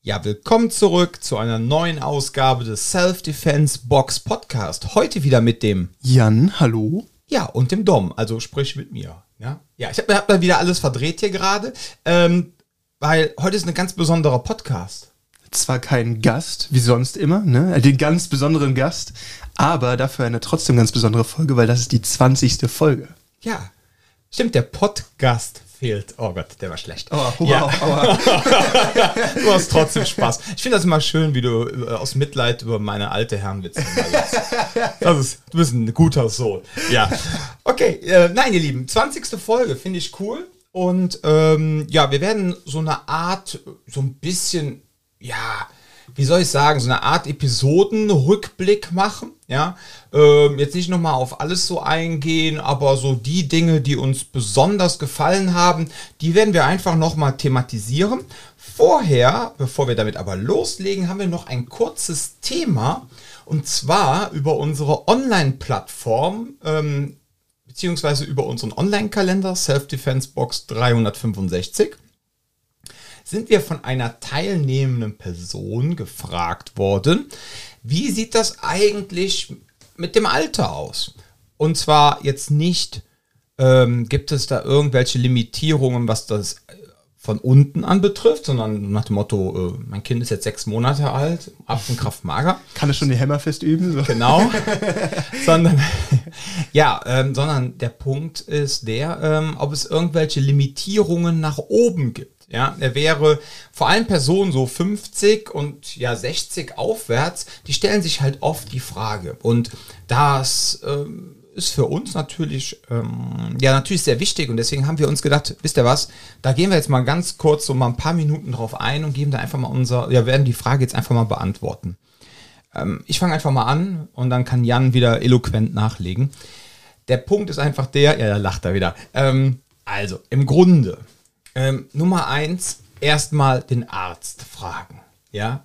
Ja, willkommen zurück zu einer neuen Ausgabe des Self-Defense Box Podcast. Heute wieder mit dem Jan, hallo. Ja, und dem Dom, also sprich mit mir. Ja, ja ich habe hab mal wieder alles verdreht hier gerade, ähm, weil heute ist ein ganz besonderer Podcast. Zwar kein Gast, wie sonst immer, ne? Den ganz besonderen Gast, aber dafür eine trotzdem ganz besondere Folge, weil das ist die 20. Folge. Ja, stimmt, der Podcast fehlt. Oh Gott, der war schlecht. Oh, wow, ja. aua. du hast trotzdem Spaß. Ich finde das immer schön, wie du äh, aus Mitleid über meine alte Herrenwitze. Das ist, du bist ein guter Sohn. Ja. Okay, äh, nein, ihr Lieben, 20. Folge finde ich cool. Und ähm, ja, wir werden so eine Art, so ein bisschen, ja, wie soll ich sagen, so eine Art Episodenrückblick machen. Ja, ähm, jetzt nicht nochmal auf alles so eingehen, aber so die Dinge, die uns besonders gefallen haben, die werden wir einfach nochmal thematisieren. Vorher, bevor wir damit aber loslegen, haben wir noch ein kurzes Thema und zwar über unsere Online-Plattform ähm, beziehungsweise über unseren Online-Kalender Self-Defense Box 365 sind wir von einer teilnehmenden Person gefragt worden, wie sieht das eigentlich mit dem Alter aus? Und zwar jetzt nicht, ähm, gibt es da irgendwelche Limitierungen, was das äh, von unten an betrifft, sondern nach dem Motto, äh, mein Kind ist jetzt sechs Monate alt, ab von Kraft mager. Kann es schon die Hämmerfest üben? So. Genau. sondern, ja, ähm, sondern der Punkt ist der, ähm, ob es irgendwelche Limitierungen nach oben gibt. Ja, er wäre vor allem Personen so 50 und ja 60 aufwärts, die stellen sich halt oft die Frage. Und das ähm, ist für uns natürlich, ähm, ja, natürlich sehr wichtig und deswegen haben wir uns gedacht, wisst ihr was, da gehen wir jetzt mal ganz kurz so mal ein paar Minuten drauf ein und geben da einfach mal unser, ja, werden die Frage jetzt einfach mal beantworten. Ähm, ich fange einfach mal an und dann kann Jan wieder eloquent nachlegen. Der Punkt ist einfach der, ja, da lacht er wieder. Ähm, also, im Grunde ähm, Nummer eins, erstmal den Arzt fragen. Ja,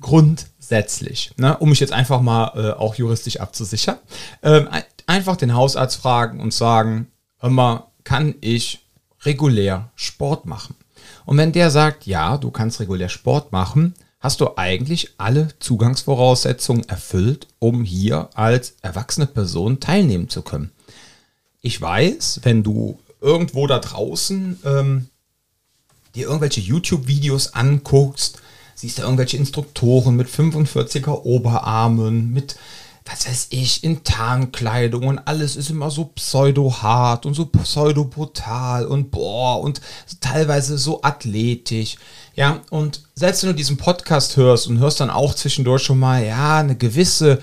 grundsätzlich, ne? um mich jetzt einfach mal äh, auch juristisch abzusichern. Ähm, einfach den Hausarzt fragen und sagen, mal, kann ich regulär Sport machen? Und wenn der sagt, ja, du kannst regulär Sport machen, hast du eigentlich alle Zugangsvoraussetzungen erfüllt, um hier als erwachsene Person teilnehmen zu können. Ich weiß, wenn du irgendwo da draußen ähm, dir irgendwelche YouTube-Videos anguckst, siehst du irgendwelche Instruktoren mit 45er Oberarmen, mit, was weiß ich, in Tarnkleidung und alles ist immer so pseudo-hart und so pseudo-brutal und boah und teilweise so athletisch. Ja, und selbst wenn du diesen Podcast hörst und hörst dann auch zwischendurch schon mal, ja, eine gewisse,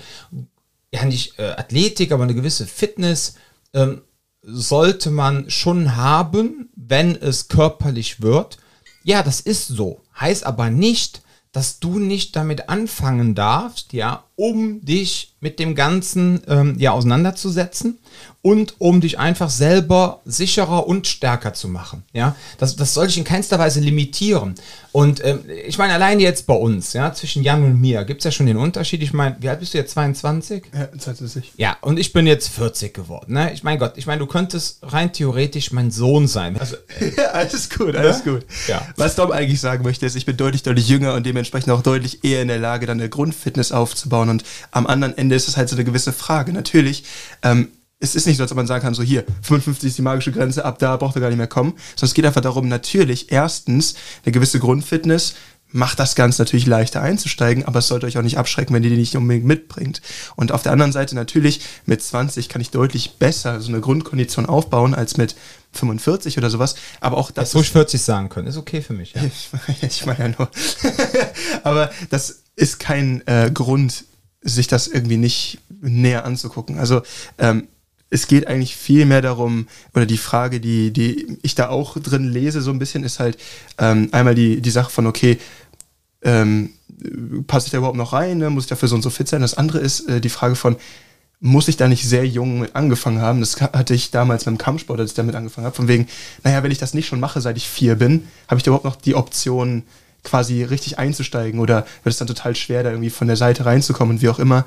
ja nicht äh, Athletik, aber eine gewisse Fitness, ähm, sollte man schon haben, wenn es körperlich wird. Ja, das ist so. Heißt aber nicht, dass du nicht damit anfangen darfst, ja, um dich mit dem Ganzen ähm, ja auseinanderzusetzen und um dich einfach selber sicherer und stärker zu machen. Ja, das, das soll ich in keinster Weise limitieren. Und ähm, ich meine, allein jetzt bei uns, ja, zwischen Jan und mir, gibt es ja schon den Unterschied. Ich meine, wie alt bist du jetzt? 22? Ja, 22. Ja, und ich bin jetzt 40 geworden. Ne? Ich meine Gott, ich meine, du könntest rein theoretisch mein Sohn sein. Also, ja, alles gut, alles ne? gut. Ja. Was Dom eigentlich sagen möchte, ist, ich bin deutlich, deutlich jünger und dementsprechend auch deutlich eher in der Lage, dann eine Grundfitness aufzubauen. Und am anderen Ende ist es halt so eine gewisse Frage. Natürlich, ähm, es ist nicht so, als ob man sagen kann, so hier, 55 ist die magische Grenze, ab da braucht er gar nicht mehr kommen, sondern es geht einfach darum, natürlich erstens eine gewisse Grundfitness, macht das Ganze natürlich leichter einzusteigen, aber es sollte euch auch nicht abschrecken, wenn ihr die nicht unbedingt mitbringt. Und auf der anderen Seite natürlich, mit 20 kann ich deutlich besser so eine Grundkondition aufbauen als mit 45 oder sowas. Aber auch das. Ruhig 40 sagen können, ist okay für mich. Ja. ich meine ja nur. aber das ist kein äh, Grund, sich das irgendwie nicht näher anzugucken. Also ähm, es geht eigentlich viel mehr darum, oder die Frage, die, die ich da auch drin lese, so ein bisschen, ist halt ähm, einmal die, die Sache von, okay, ähm, passe ich da überhaupt noch rein, ne? muss ich dafür so und so fit sein? Das andere ist äh, die Frage von, muss ich da nicht sehr jung mit angefangen haben? Das hatte ich damals beim Kampfsport, als ich damit angefangen habe, von wegen, naja, wenn ich das nicht schon mache, seit ich vier bin, habe ich da überhaupt noch die Option, quasi richtig einzusteigen oder wird es dann total schwer, da irgendwie von der Seite reinzukommen und wie auch immer.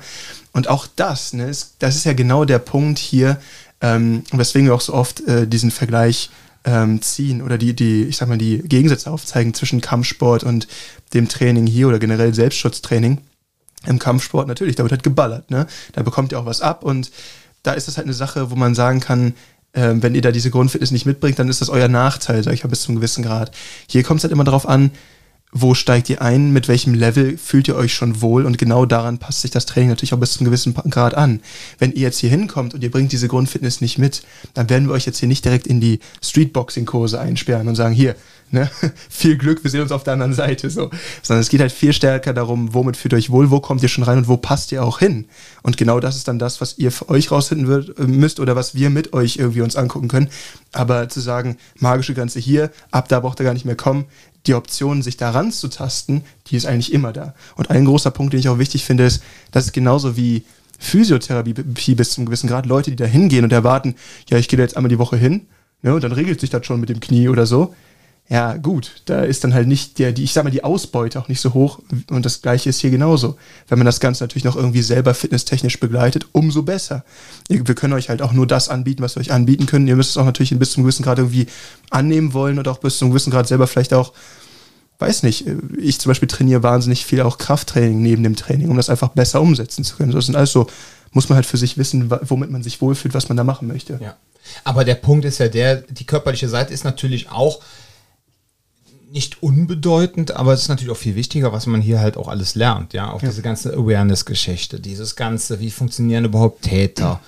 Und auch das, ne, ist, das ist ja genau der Punkt hier, ähm, weswegen wir auch so oft äh, diesen Vergleich ähm, ziehen oder die, die, ich sag mal, die Gegensätze aufzeigen zwischen Kampfsport und dem Training hier oder generell Selbstschutztraining. Im Kampfsport natürlich, da wird halt geballert, ne? Da bekommt ihr auch was ab und da ist das halt eine Sache, wo man sagen kann, äh, wenn ihr da diese Grundfitness nicht mitbringt, dann ist das euer Nachteil, sag ich mal, bis zum gewissen Grad. Hier kommt es halt immer darauf an, wo steigt ihr ein, mit welchem Level fühlt ihr euch schon wohl und genau daran passt sich das Training natürlich auch bis zu einem gewissen Grad an. Wenn ihr jetzt hier hinkommt und ihr bringt diese Grundfitness nicht mit, dann werden wir euch jetzt hier nicht direkt in die Streetboxing-Kurse einsperren und sagen, hier, ne, viel Glück, wir sehen uns auf der anderen Seite, so. Sondern es geht halt viel stärker darum, womit fühlt ihr euch wohl, wo kommt ihr schon rein und wo passt ihr auch hin. Und genau das ist dann das, was ihr für euch rausfinden wird, äh, müsst oder was wir mit euch irgendwie uns angucken können. Aber zu sagen, magische Grenze hier, ab da braucht ihr gar nicht mehr kommen, die Option, sich daran zu tasten, die ist eigentlich immer da. Und ein großer Punkt, den ich auch wichtig finde, ist, dass es genauso wie Physiotherapie bis zum gewissen Grad Leute, die da hingehen und erwarten, ja, ich gehe da jetzt einmal die Woche hin, ne, und dann regelt sich das schon mit dem Knie oder so ja, gut, da ist dann halt nicht der, die, ich sag mal, die Ausbeute auch nicht so hoch. Und das gleiche ist hier genauso. Wenn man das Ganze natürlich noch irgendwie selber fitnesstechnisch begleitet, umso besser. Wir können euch halt auch nur das anbieten, was wir euch anbieten können. Ihr müsst es auch natürlich bis zum gewissen Grad irgendwie annehmen wollen und auch bis zum gewissen Grad selber vielleicht auch, weiß nicht, ich zum Beispiel trainiere wahnsinnig viel auch Krafttraining neben dem Training, um das einfach besser umsetzen zu können. Das sind alles so, muss man halt für sich wissen, womit man sich wohlfühlt, was man da machen möchte. Ja. Aber der Punkt ist ja der, die körperliche Seite ist natürlich auch, nicht unbedeutend, aber es ist natürlich auch viel wichtiger, was man hier halt auch alles lernt, ja, auch ja. diese ganze Awareness-Geschichte, dieses ganze, wie funktionieren überhaupt Täter,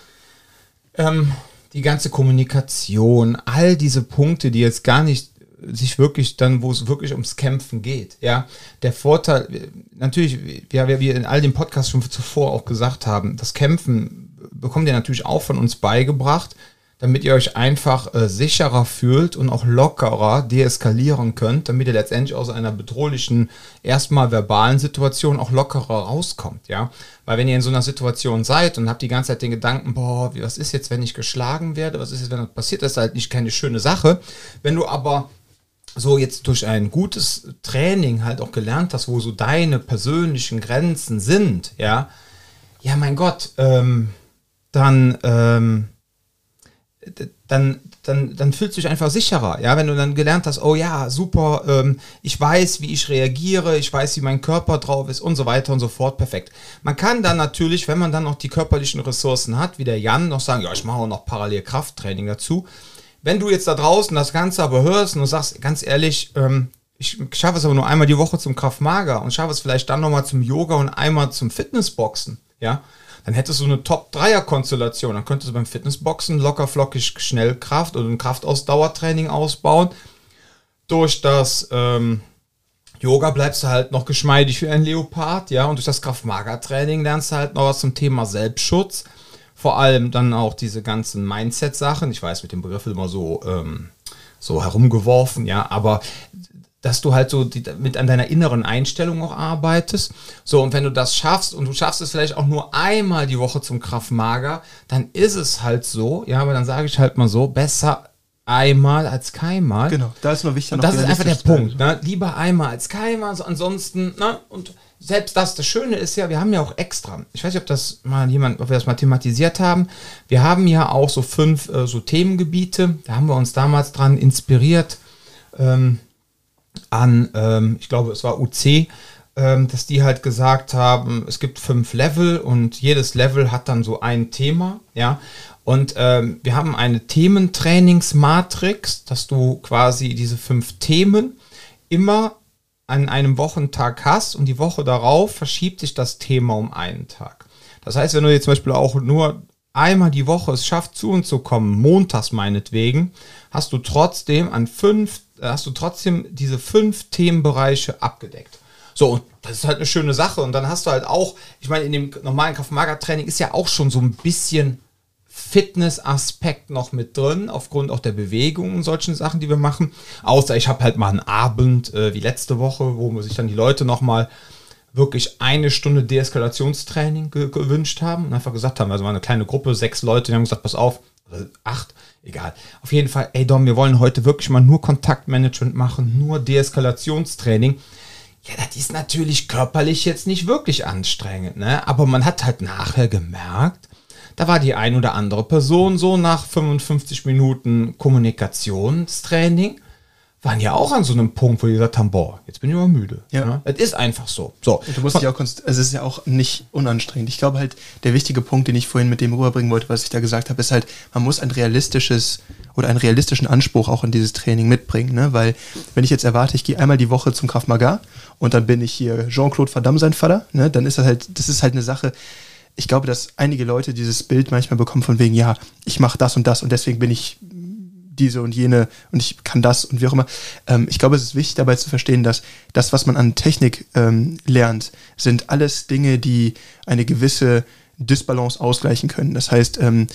ähm, die ganze Kommunikation, all diese Punkte, die jetzt gar nicht sich wirklich dann, wo es wirklich ums Kämpfen geht, ja, der Vorteil, natürlich, ja, wie wir in all den Podcasts schon zuvor auch gesagt haben, das Kämpfen bekommt ihr natürlich auch von uns beigebracht, damit ihr euch einfach äh, sicherer fühlt und auch lockerer deeskalieren könnt, damit ihr letztendlich aus einer bedrohlichen, erstmal verbalen Situation auch lockerer rauskommt, ja. Weil wenn ihr in so einer Situation seid und habt die ganze Zeit den Gedanken, boah, was ist jetzt, wenn ich geschlagen werde, was ist jetzt, wenn das passiert, das ist halt nicht keine schöne Sache. Wenn du aber so jetzt durch ein gutes Training halt auch gelernt hast, wo so deine persönlichen Grenzen sind, ja, ja, mein Gott, ähm, dann, ähm, dann, dann, dann fühlst du dich einfach sicherer, ja, wenn du dann gelernt hast, oh ja, super, ähm, ich weiß, wie ich reagiere, ich weiß, wie mein Körper drauf ist und so weiter und so fort, perfekt. Man kann dann natürlich, wenn man dann noch die körperlichen Ressourcen hat, wie der Jan, noch sagen, ja, ich mache auch noch parallel Krafttraining dazu. Wenn du jetzt da draußen das Ganze aber hörst und du sagst, ganz ehrlich, ähm, ich schaffe es aber nur einmal die Woche zum Kraftmager und schaffe es vielleicht dann nochmal zum Yoga und einmal zum Fitnessboxen, ja, dann hättest du eine Top-Dreier-Konstellation. Dann könntest du beim Fitnessboxen locker flockig Schnellkraft oder ein Kraftausdauertraining ausbauen. Durch das ähm, Yoga bleibst du halt noch geschmeidig wie ein Leopard, ja, und durch das Kraft-Mager-Training lernst du halt noch was zum Thema Selbstschutz. Vor allem dann auch diese ganzen Mindset-Sachen. Ich weiß, mit dem Begriff immer so, ähm, so herumgeworfen, ja, aber dass du halt so die, mit an deiner inneren Einstellung auch arbeitest. So, und wenn du das schaffst und du schaffst es vielleicht auch nur einmal die Woche zum Kraftmager, dann ist es halt so, ja, aber dann sage ich halt mal so, besser einmal als keinmal. Genau, da ist nur wichtig. Und das ist einfach der Punkt, ne? Lieber einmal als keinmal, so ansonsten, ne? Und selbst das, das Schöne ist ja, wir haben ja auch extra, ich weiß nicht, ob das mal jemand, ob wir das mal thematisiert haben, wir haben ja auch so fünf äh, so Themengebiete, da haben wir uns damals dran inspiriert, ähm, an, ähm, ich glaube, es war UC, ähm, dass die halt gesagt haben, es gibt fünf Level und jedes Level hat dann so ein Thema, ja. Und ähm, wir haben eine Thementrainingsmatrix, dass du quasi diese fünf Themen immer an einem Wochentag hast und die Woche darauf verschiebt sich das Thema um einen Tag. Das heißt, wenn du jetzt zum Beispiel auch nur einmal die Woche es schafft, zu uns zu kommen, montags meinetwegen, hast du trotzdem an fünf hast du trotzdem diese fünf Themenbereiche abgedeckt. So, und das ist halt eine schöne Sache. Und dann hast du halt auch, ich meine, in dem normalen Kraft-Mager-Training ist ja auch schon so ein bisschen Fitness-Aspekt noch mit drin, aufgrund auch der Bewegung und solchen Sachen, die wir machen. Außer ich habe halt mal einen Abend äh, wie letzte Woche, wo sich dann die Leute nochmal wirklich eine Stunde Deeskalationstraining ge gewünscht haben und einfach gesagt haben, also war eine kleine Gruppe, sechs Leute, die haben gesagt, pass auf, acht, egal. Auf jeden Fall, ey Dom, wir wollen heute wirklich mal nur Kontaktmanagement machen, nur Deeskalationstraining. Ja, das ist natürlich körperlich jetzt nicht wirklich anstrengend, ne? Aber man hat halt nachher gemerkt, da war die ein oder andere Person so nach 55 Minuten Kommunikationstraining, waren ja auch an so einem Punkt, wo die gesagt haben, boah, jetzt bin ich immer müde. Ja. Ne? Es ist einfach so. So. Und du musst dich auch konst- also es ist ja auch nicht unanstrengend. Ich glaube halt, der wichtige Punkt, den ich vorhin mit dem rüberbringen wollte, was ich da gesagt habe, ist halt, man muss ein realistisches oder einen realistischen Anspruch auch in dieses Training mitbringen, ne? Weil wenn ich jetzt erwarte, ich gehe einmal die Woche zum Krav Maga und dann bin ich hier Jean-Claude Van Damme sein Vater, ne? Dann ist das halt, das ist halt eine Sache. Ich glaube, dass einige Leute dieses Bild manchmal bekommen von wegen, ja, ich mache das und das und deswegen bin ich diese und jene und ich kann das und wie auch immer. Ähm, ich glaube, es ist wichtig dabei zu verstehen, dass das, was man an Technik ähm, lernt, sind alles Dinge, die eine gewisse Disbalance ausgleichen können. Das heißt, ähm,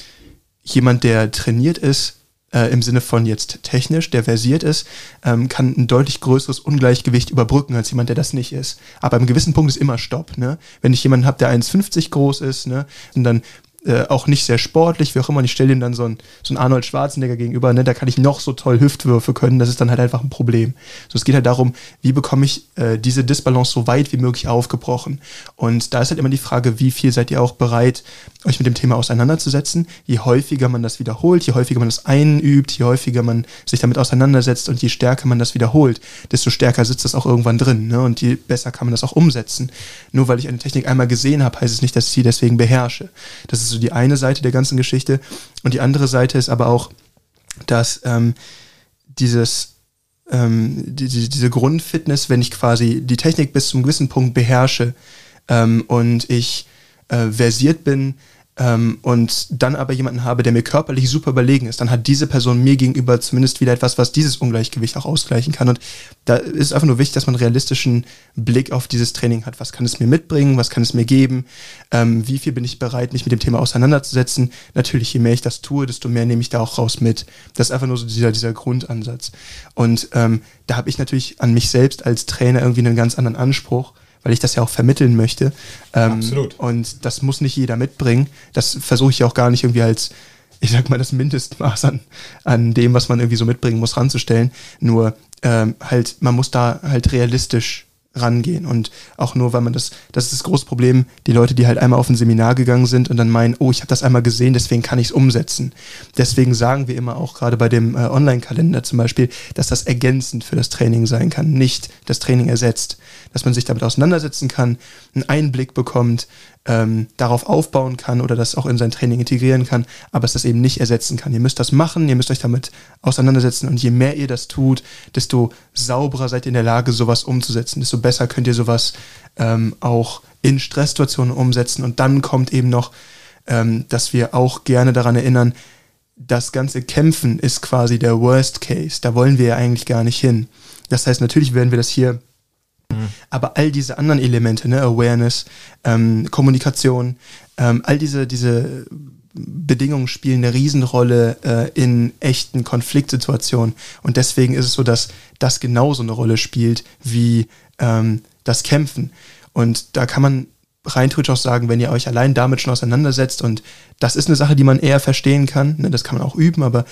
jemand, der trainiert ist, äh, im Sinne von jetzt technisch, der versiert ist, ähm, kann ein deutlich größeres Ungleichgewicht überbrücken als jemand, der das nicht ist. Aber einem gewissen Punkt ist immer Stopp. Ne? Wenn ich jemanden habe, der 1,50 groß ist ne, und dann äh, auch nicht sehr sportlich, wie auch immer, und ich stelle ihm dann so einen so einen Arnold Schwarzenegger gegenüber, ne, da kann ich noch so toll Hüftwürfe können, das ist dann halt einfach ein Problem. So, es geht halt darum, wie bekomme ich äh, diese Disbalance so weit wie möglich aufgebrochen. Und da ist halt immer die Frage, wie viel seid ihr auch bereit, euch mit dem Thema auseinanderzusetzen. Je häufiger man das wiederholt, je häufiger man das einübt, je häufiger man sich damit auseinandersetzt und je stärker man das wiederholt, desto stärker sitzt das auch irgendwann drin. Ne? Und je besser kann man das auch umsetzen. Nur weil ich eine Technik einmal gesehen habe, heißt es nicht, dass ich sie deswegen beherrsche. Das ist so die eine Seite der ganzen Geschichte. Und die andere Seite ist aber auch, dass ähm, dieses ähm, die, die, diese Grundfitness, wenn ich quasi die Technik bis zum gewissen Punkt beherrsche ähm, und ich äh, versiert bin ähm, und dann aber jemanden habe, der mir körperlich super überlegen ist, dann hat diese Person mir gegenüber zumindest wieder etwas, was dieses Ungleichgewicht auch ausgleichen kann. Und da ist einfach nur wichtig, dass man einen realistischen Blick auf dieses Training hat. Was kann es mir mitbringen? Was kann es mir geben? Ähm, wie viel bin ich bereit, mich mit dem Thema auseinanderzusetzen? Natürlich, je mehr ich das tue, desto mehr nehme ich da auch raus mit. Das ist einfach nur so dieser, dieser Grundansatz. Und ähm, da habe ich natürlich an mich selbst als Trainer irgendwie einen ganz anderen Anspruch weil ich das ja auch vermitteln möchte. Ähm, Absolut. Und das muss nicht jeder mitbringen. Das versuche ich auch gar nicht irgendwie als, ich sag mal, das Mindestmaß an, an dem, was man irgendwie so mitbringen muss, ranzustellen. Nur ähm, halt, man muss da halt realistisch rangehen und auch nur, weil man das, das ist das große Problem, die Leute, die halt einmal auf ein Seminar gegangen sind und dann meinen, oh, ich habe das einmal gesehen, deswegen kann ich es umsetzen. Deswegen sagen wir immer auch gerade bei dem äh, Online-Kalender zum Beispiel, dass das ergänzend für das Training sein kann, nicht das Training ersetzt. Dass man sich damit auseinandersetzen kann, einen Einblick bekommt, ähm, darauf aufbauen kann oder das auch in sein Training integrieren kann, aber es das eben nicht ersetzen kann. Ihr müsst das machen, ihr müsst euch damit auseinandersetzen und je mehr ihr das tut, desto sauberer seid ihr in der Lage, sowas umzusetzen, desto besser könnt ihr sowas ähm, auch in Stresssituationen umsetzen und dann kommt eben noch, ähm, dass wir auch gerne daran erinnern, das ganze Kämpfen ist quasi der Worst Case. Da wollen wir ja eigentlich gar nicht hin. Das heißt, natürlich werden wir das hier aber all diese anderen Elemente, ne, Awareness, ähm, Kommunikation, ähm, all diese, diese Bedingungen spielen eine Riesenrolle äh, in echten Konfliktsituationen. Und deswegen ist es so, dass das genauso eine Rolle spielt wie ähm, das Kämpfen. Und da kann man rein theoretisch auch sagen, wenn ihr euch allein damit schon auseinandersetzt und das ist eine Sache, die man eher verstehen kann, ne, das kann man auch üben, aber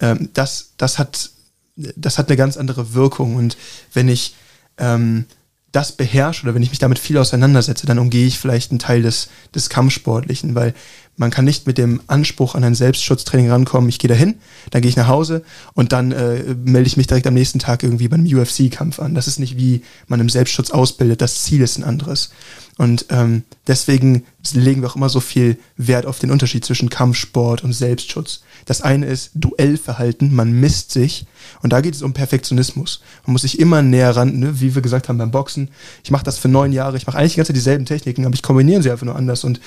ähm, das, das, hat, das hat eine ganz andere Wirkung. Und wenn ich ähm, das beherrsche oder wenn ich mich damit viel auseinandersetze, dann umgehe ich vielleicht einen Teil des, des Kampfsportlichen, weil man kann nicht mit dem Anspruch an ein Selbstschutztraining rankommen, ich gehe dahin, dann gehe ich nach Hause und dann äh, melde ich mich direkt am nächsten Tag irgendwie beim UFC-Kampf an. Das ist nicht wie man im Selbstschutz ausbildet, das Ziel ist ein anderes. Und ähm, deswegen legen wir auch immer so viel Wert auf den Unterschied zwischen Kampfsport und Selbstschutz. Das eine ist Duellverhalten, man misst sich und da geht es um Perfektionismus. Man muss sich immer näher ran, ne? wie wir gesagt haben beim Boxen. Ich mache das für neun Jahre, ich mache eigentlich die ganze Zeit dieselben Techniken, aber ich kombiniere sie einfach nur anders und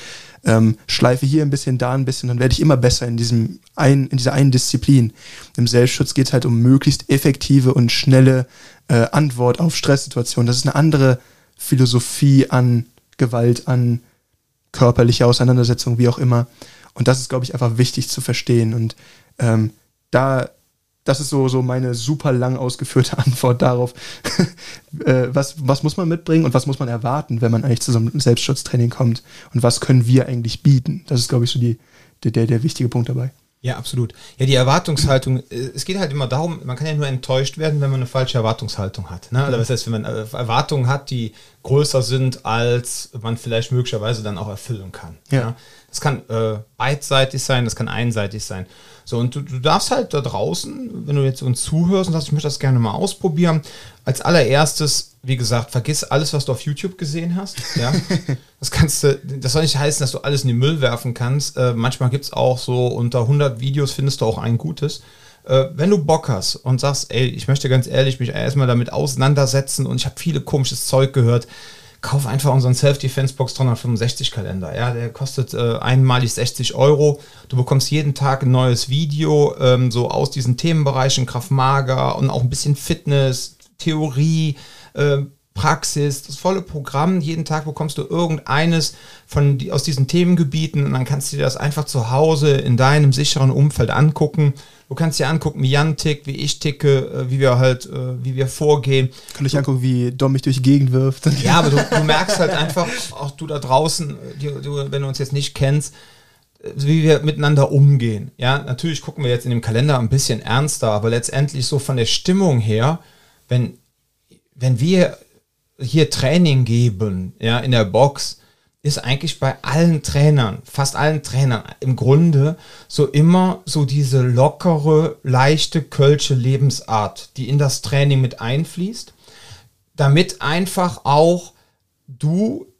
ähm, schleife hier ein bisschen, da ein bisschen, dann werde ich immer besser in diesem ein, in dieser einen Disziplin. Im Selbstschutz geht es halt um möglichst effektive und schnelle äh, Antwort auf Stresssituationen. Das ist eine andere Philosophie an Gewalt, an körperliche Auseinandersetzung, wie auch immer. Und das ist, glaube ich, einfach wichtig zu verstehen. Und ähm, da, das ist so, so meine super lang ausgeführte Antwort darauf, äh, was, was muss man mitbringen und was muss man erwarten, wenn man eigentlich zu so einem Selbstschutztraining kommt und was können wir eigentlich bieten. Das ist, glaube ich, so die, der, der wichtige Punkt dabei. Ja, absolut. Ja, die Erwartungshaltung, äh, es geht halt immer darum, man kann ja nur enttäuscht werden, wenn man eine falsche Erwartungshaltung hat. Ne? Oder was heißt, wenn man äh, Erwartungen hat, die größer sind, als man vielleicht möglicherweise dann auch erfüllen kann. Ja. Ja? Das kann äh, beidseitig sein, das kann einseitig sein. So, und du, du darfst halt da draußen, wenn du jetzt uns zuhörst und sagst, ich möchte das gerne mal ausprobieren, als allererstes, wie gesagt, vergiss alles, was du auf YouTube gesehen hast. Ja? Das kannst du, das soll nicht heißen, dass du alles in den Müll werfen kannst. Äh, manchmal gibt es auch so unter 100 Videos findest du auch ein gutes. Äh, wenn du Bock hast und sagst, ey, ich möchte ganz ehrlich mich erstmal damit auseinandersetzen und ich habe viele komisches Zeug gehört, kauf einfach unseren Self-Defense-Box 365 Kalender. Ja, der kostet äh, einmalig 60 Euro. Du bekommst jeden Tag ein neues Video, ähm, so aus diesen Themenbereichen Kraft Mager und auch ein bisschen Fitness, Theorie, äh, Praxis, das volle Programm. Jeden Tag bekommst du irgendeines von die, aus diesen Themengebieten und dann kannst du dir das einfach zu Hause in deinem sicheren Umfeld angucken. Du kannst dir angucken, wie Jan tickt, wie ich ticke, äh, wie wir halt, äh, wie wir vorgehen. Kann ich angucken, wie Dom mich durch die Gegend wirft. Ja, aber du, du merkst halt einfach, auch du da draußen, die, du, wenn du uns jetzt nicht kennst, äh, wie wir miteinander umgehen. Ja, natürlich gucken wir jetzt in dem Kalender ein bisschen ernster, aber letztendlich so von der Stimmung her, wenn, wenn wir hier Training geben, ja, in der Box, ist eigentlich bei allen Trainern, fast allen Trainern im Grunde so immer so diese lockere, leichte kölsche Lebensart, die in das Training mit einfließt, damit einfach auch du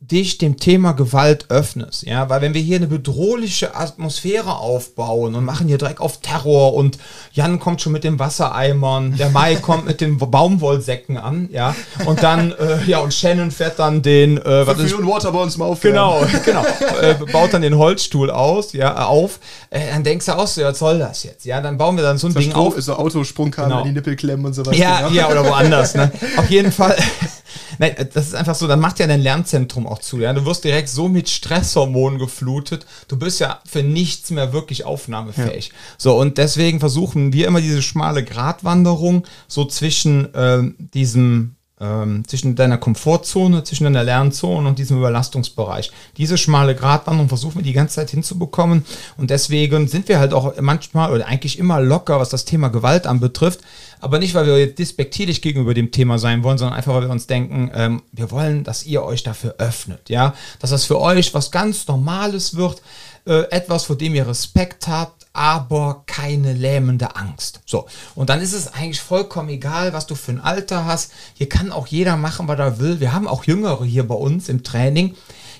dich dem Thema Gewalt öffnest, ja, weil wenn wir hier eine bedrohliche Atmosphäre aufbauen und machen hier direkt auf Terror und Jan kommt schon mit den Wassereimern, der Mai kommt mit den Baumwollsäcken an, ja, und dann, äh, ja, und Shannon fährt dann den, äh, was ist, Waterbones mal auf. Genau, genau, äh, baut dann den Holzstuhl aus, ja, äh, auf, äh, dann denkst du auch so, was soll das jetzt, ja, dann bauen wir dann so ein Ding auf. Ist so Autosprungkabel, genau. die Nippel klemmen und so weiter. Ja, genau. ja, oder woanders, ne, auf jeden Fall Nein, das ist einfach so, dann macht ja dein Lernzentrum auch zu. Ja? Du wirst direkt so mit Stresshormonen geflutet. Du bist ja für nichts mehr wirklich aufnahmefähig. Ja. So, und deswegen versuchen wir immer diese schmale Gratwanderung so zwischen äh, diesem ähm, zwischen deiner Komfortzone, zwischen deiner Lernzone und diesem Überlastungsbereich. Diese schmale Gratwanderung versuchen wir die ganze Zeit hinzubekommen und deswegen sind wir halt auch manchmal oder eigentlich immer locker, was das Thema Gewalt anbetrifft, aber nicht, weil wir jetzt despektierlich gegenüber dem Thema sein wollen, sondern einfach, weil wir uns denken, ähm, wir wollen, dass ihr euch dafür öffnet, ja, dass das für euch was ganz Normales wird, äh, etwas, vor dem ihr Respekt habt, aber keine lähmende Angst. So, und dann ist es eigentlich vollkommen egal, was du für ein Alter hast. Hier kann auch jeder machen, was er will. Wir haben auch Jüngere hier bei uns im Training.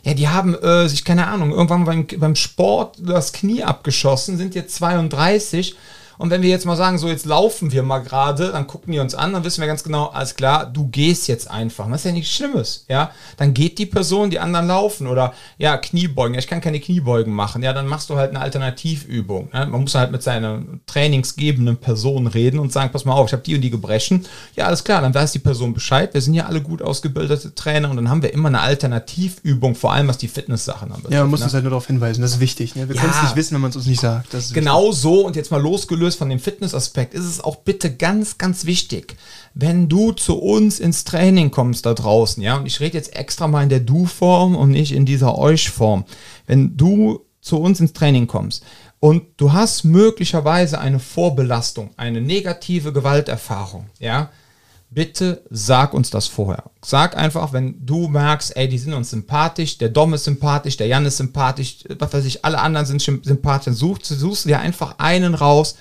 Ja, die haben äh, sich, keine Ahnung, irgendwann beim, beim Sport das Knie abgeschossen, sind jetzt 32 und wenn wir jetzt mal sagen, so jetzt laufen wir mal gerade, dann gucken die uns an, dann wissen wir ganz genau, alles klar, du gehst jetzt einfach. Das ist ja nichts Schlimmes, ja. Dann geht die Person, die anderen laufen oder ja, Kniebeugen. Ja, ich kann keine Kniebeugen machen. Ja, dann machst du halt eine Alternativübung. Ja? Man muss halt mit seiner trainingsgebenden Person reden und sagen, pass mal auf, ich habe die und die Gebrechen. Ja, alles klar, dann weiß die Person Bescheid. Wir sind ja alle gut ausgebildete Trainer und dann haben wir immer eine Alternativübung, vor allem was die Fitness-Sachen anbetrifft. Ja, man muss ne? uns halt nur darauf hinweisen, das ist wichtig. Ne? Wir ja. können es nicht wissen, wenn man es uns nicht sagt. genau so und jetzt mal losgelöst losgelöst von dem Fitnessaspekt, ist es auch bitte ganz, ganz wichtig, wenn du zu uns ins Training kommst da draußen, ja, und ich rede jetzt extra mal in der Du-Form und nicht in dieser Euch-Form. Wenn du zu uns ins Training kommst und du hast möglicherweise eine Vorbelastung, eine negative Gewalterfahrung, ja, bitte sag uns das vorher. Sag einfach, wenn du merkst, ey, die sind uns sympathisch, der Dom ist sympathisch, der Jan ist sympathisch, was weiß ich, alle anderen sind sympathisch, suchst, suchst du dir einfach einen raus,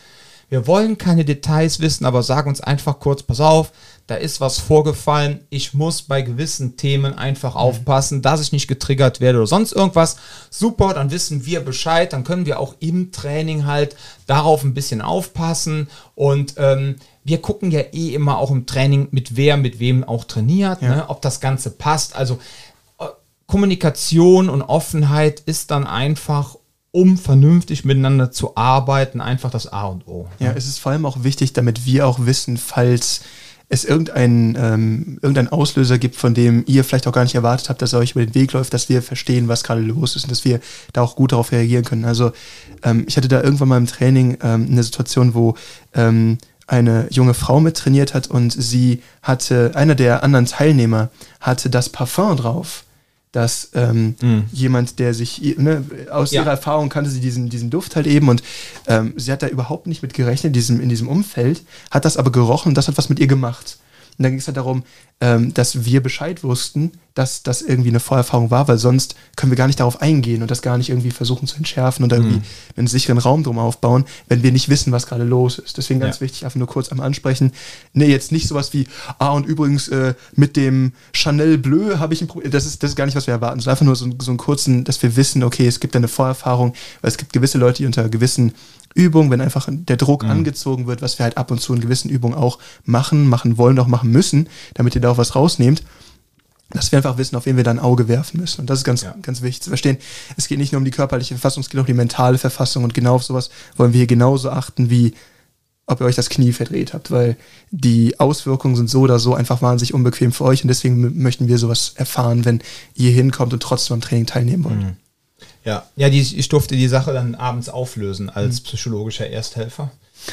wir wollen keine Details wissen, aber sag uns einfach kurz, pass auf, da ist was vorgefallen. Ich muss bei gewissen Themen einfach mhm. aufpassen, dass ich nicht getriggert werde oder sonst irgendwas. Super, dann wissen wir Bescheid. Dann können wir auch im Training halt darauf ein bisschen aufpassen. Und ähm, wir gucken ja eh immer auch im Training, mit wer, mit wem auch trainiert, ja. ne, ob das Ganze passt. Also äh, Kommunikation und Offenheit ist dann einfach um vernünftig miteinander zu arbeiten, einfach das A und O. Ja, es ist vor allem auch wichtig, damit wir auch wissen, falls es irgendeinen ähm, irgendein Auslöser gibt, von dem ihr vielleicht auch gar nicht erwartet habt, dass er euch über den Weg läuft, dass wir verstehen, was gerade los ist und dass wir da auch gut darauf reagieren können. Also ähm, ich hatte da irgendwann mal im Training ähm, eine Situation, wo ähm, eine junge Frau mit trainiert hat und sie hatte, einer der anderen Teilnehmer hatte das Parfum drauf dass ähm, mhm. jemand, der sich ne, aus ja. ihrer Erfahrung kannte sie diesen, diesen Duft halt eben und ähm, sie hat da überhaupt nicht mit gerechnet in diesem, in diesem Umfeld, hat das aber gerochen und das hat was mit ihr gemacht. Und dann ging es halt darum, ähm, dass wir Bescheid wussten, dass das irgendwie eine Vorerfahrung war, weil sonst können wir gar nicht darauf eingehen und das gar nicht irgendwie versuchen zu entschärfen und irgendwie mhm. einen sicheren Raum drum aufbauen, wenn wir nicht wissen, was gerade los ist. Deswegen ganz ja. wichtig, einfach nur kurz einmal ansprechen. Nee, jetzt nicht sowas wie, ah, und übrigens äh, mit dem Chanel Bleu habe ich ein Problem. Das ist, das ist gar nicht, was wir erwarten. sondern einfach nur so, so einen kurzen, dass wir wissen, okay, es gibt eine Vorerfahrung, weil es gibt gewisse Leute, die unter gewissen Übungen, wenn einfach der Druck mhm. angezogen wird, was wir halt ab und zu in gewissen Übungen auch machen, machen wollen, auch machen müssen, damit ihr da auch was rausnehmt dass wir einfach wissen, auf wen wir da ein Auge werfen müssen. Und das ist ganz, ja. ganz wichtig zu verstehen. Es geht nicht nur um die körperliche Verfassung, es geht auch um die mentale Verfassung. Und genau auf sowas wollen wir hier genauso achten, wie ob ihr euch das Knie verdreht habt, weil die Auswirkungen sind so oder so einfach wahnsinnig unbequem für euch und deswegen möchten wir sowas erfahren, wenn ihr hinkommt und trotzdem am Training teilnehmen wollt. Mhm. Ja, ja die, ich durfte die Sache dann abends auflösen als mhm. psychologischer Ersthelfer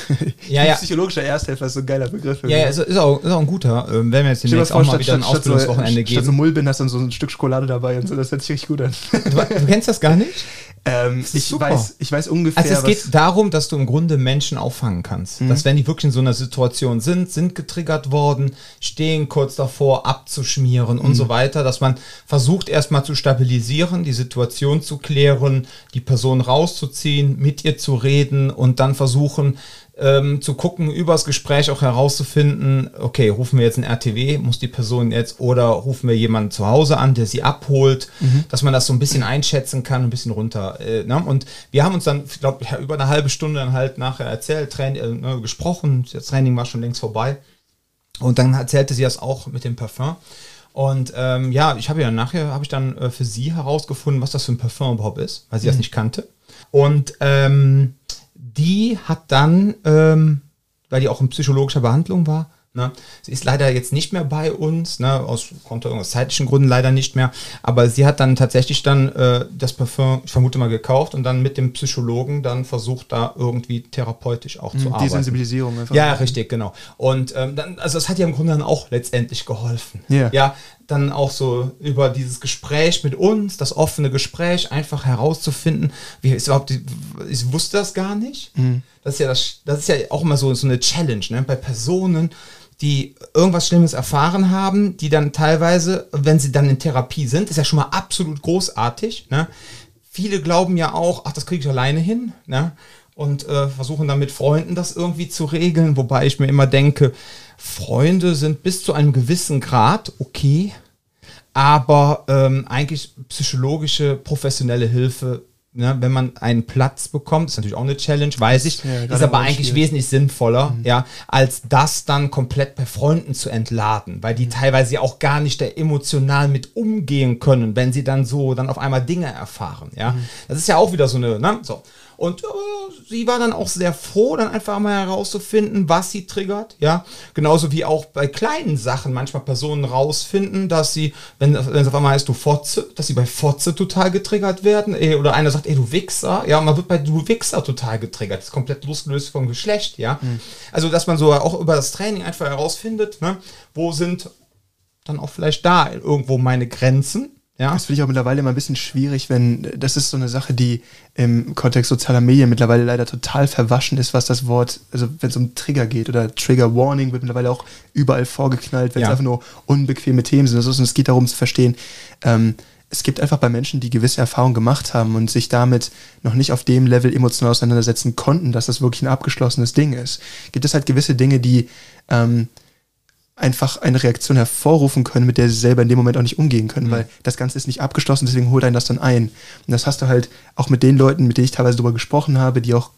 ja, ja. Psychologischer Ersthelfer ist so ein geiler Begriff. Ja, ja ist, ist, auch, ist auch ein guter. Ähm, wenn wir jetzt demnächst auch mal wieder ein Ausbildungswochenende geben. Statt so Mullbind hast du dann so ein Stück Schokolade dabei und so, das hört sich richtig gut an. Du, du kennst das gar nicht? Ähm, ich, weiß, ich weiß ungefähr. Also es geht darum, dass du im Grunde Menschen auffangen kannst. Mhm. Dass wenn die wirklich in so einer Situation sind, sind getriggert worden, stehen kurz davor, abzuschmieren mhm. und so weiter, dass man versucht erstmal zu stabilisieren, die Situation zu klären, die Person rauszuziehen, mit ihr zu reden und dann versuchen, ähm, zu gucken, übers Gespräch auch herauszufinden, okay, rufen wir jetzt ein RTW, muss die Person jetzt, oder rufen wir jemanden zu Hause an, der sie abholt, mhm. dass man das so ein bisschen einschätzen kann, ein bisschen runter. Äh, ne? Und wir haben uns dann, ich glaube, ja, über eine halbe Stunde dann halt nachher erzählt, Train äh, ne, gesprochen, das Training war schon längst vorbei. Und dann erzählte sie das auch mit dem Parfum. Und ähm, ja, ich habe ja nachher, habe ich dann äh, für sie herausgefunden, was das für ein Parfum überhaupt ist, weil sie mhm. das nicht kannte. Und ähm, die hat dann, ähm, weil die auch in psychologischer Behandlung war, Ne? Sie ist leider jetzt nicht mehr bei uns, ne? aus konnte aus zeitlichen Gründen leider nicht mehr. Aber sie hat dann tatsächlich dann äh, das Parfum, ich vermute mal, gekauft und dann mit dem Psychologen dann versucht, da irgendwie therapeutisch auch zu mhm, arbeiten. Die Sensibilisierung einfach. Ja, richtig, genau. Und ähm, dann, also das hat ja im Grunde dann auch letztendlich geholfen. Yeah. Ja, dann auch so über dieses Gespräch mit uns, das offene Gespräch, einfach herauszufinden, wie ist überhaupt, die, ich wusste das gar nicht. Mhm. Das ist ja das, das ist ja auch immer so, so eine Challenge, ne? Bei Personen, die irgendwas Schlimmes erfahren haben, die dann teilweise, wenn sie dann in Therapie sind, ist ja schon mal absolut großartig. Ne? Viele glauben ja auch, ach, das kriege ich alleine hin. Ne? Und äh, versuchen dann mit Freunden das irgendwie zu regeln, wobei ich mir immer denke, Freunde sind bis zu einem gewissen Grad okay, aber ähm, eigentlich psychologische, professionelle Hilfe ne, wenn man einen Platz bekommt, ist natürlich auch eine Challenge, weiß ich, ja, ist aber eigentlich schwierig. wesentlich sinnvoller, mhm. ja, als das dann komplett bei Freunden zu entladen, weil die mhm. teilweise ja auch gar nicht da emotional mit umgehen können, wenn sie dann so dann auf einmal Dinge erfahren, ja. Mhm. Das ist ja auch wieder so eine, ne, so. Und äh, sie war dann auch sehr froh, dann einfach mal herauszufinden, was sie triggert. Ja, genauso wie auch bei kleinen Sachen manchmal Personen rausfinden, dass sie, wenn, wenn es auf einmal heißt, du Fotze, dass sie bei Fotze total getriggert werden. Ey, oder einer sagt, ey, du Wichser. Ja, man wird bei du Wichser total getriggert. Das ist komplett losgelöst vom Geschlecht. Ja, mhm. also dass man so auch über das Training einfach herausfindet, ne, wo sind dann auch vielleicht da irgendwo meine Grenzen ja. Das finde ich auch mittlerweile immer ein bisschen schwierig, wenn das ist so eine Sache, die im Kontext sozialer Medien mittlerweile leider total verwaschen ist, was das Wort, also wenn es um Trigger geht oder Trigger Warning wird mittlerweile auch überall vorgeknallt, wenn ja. es einfach nur unbequeme Themen sind. Also es geht darum zu verstehen, ähm, es gibt einfach bei Menschen, die gewisse Erfahrungen gemacht haben und sich damit noch nicht auf dem Level emotional auseinandersetzen konnten, dass das wirklich ein abgeschlossenes Ding ist. Gibt es halt gewisse Dinge, die ähm, einfach eine Reaktion hervorrufen können, mit der sie selber in dem Moment auch nicht umgehen können, mhm. weil das Ganze ist nicht abgeschlossen, deswegen holt einen das dann ein. Und das hast du halt auch mit den Leuten, mit denen ich teilweise darüber gesprochen habe, die auch,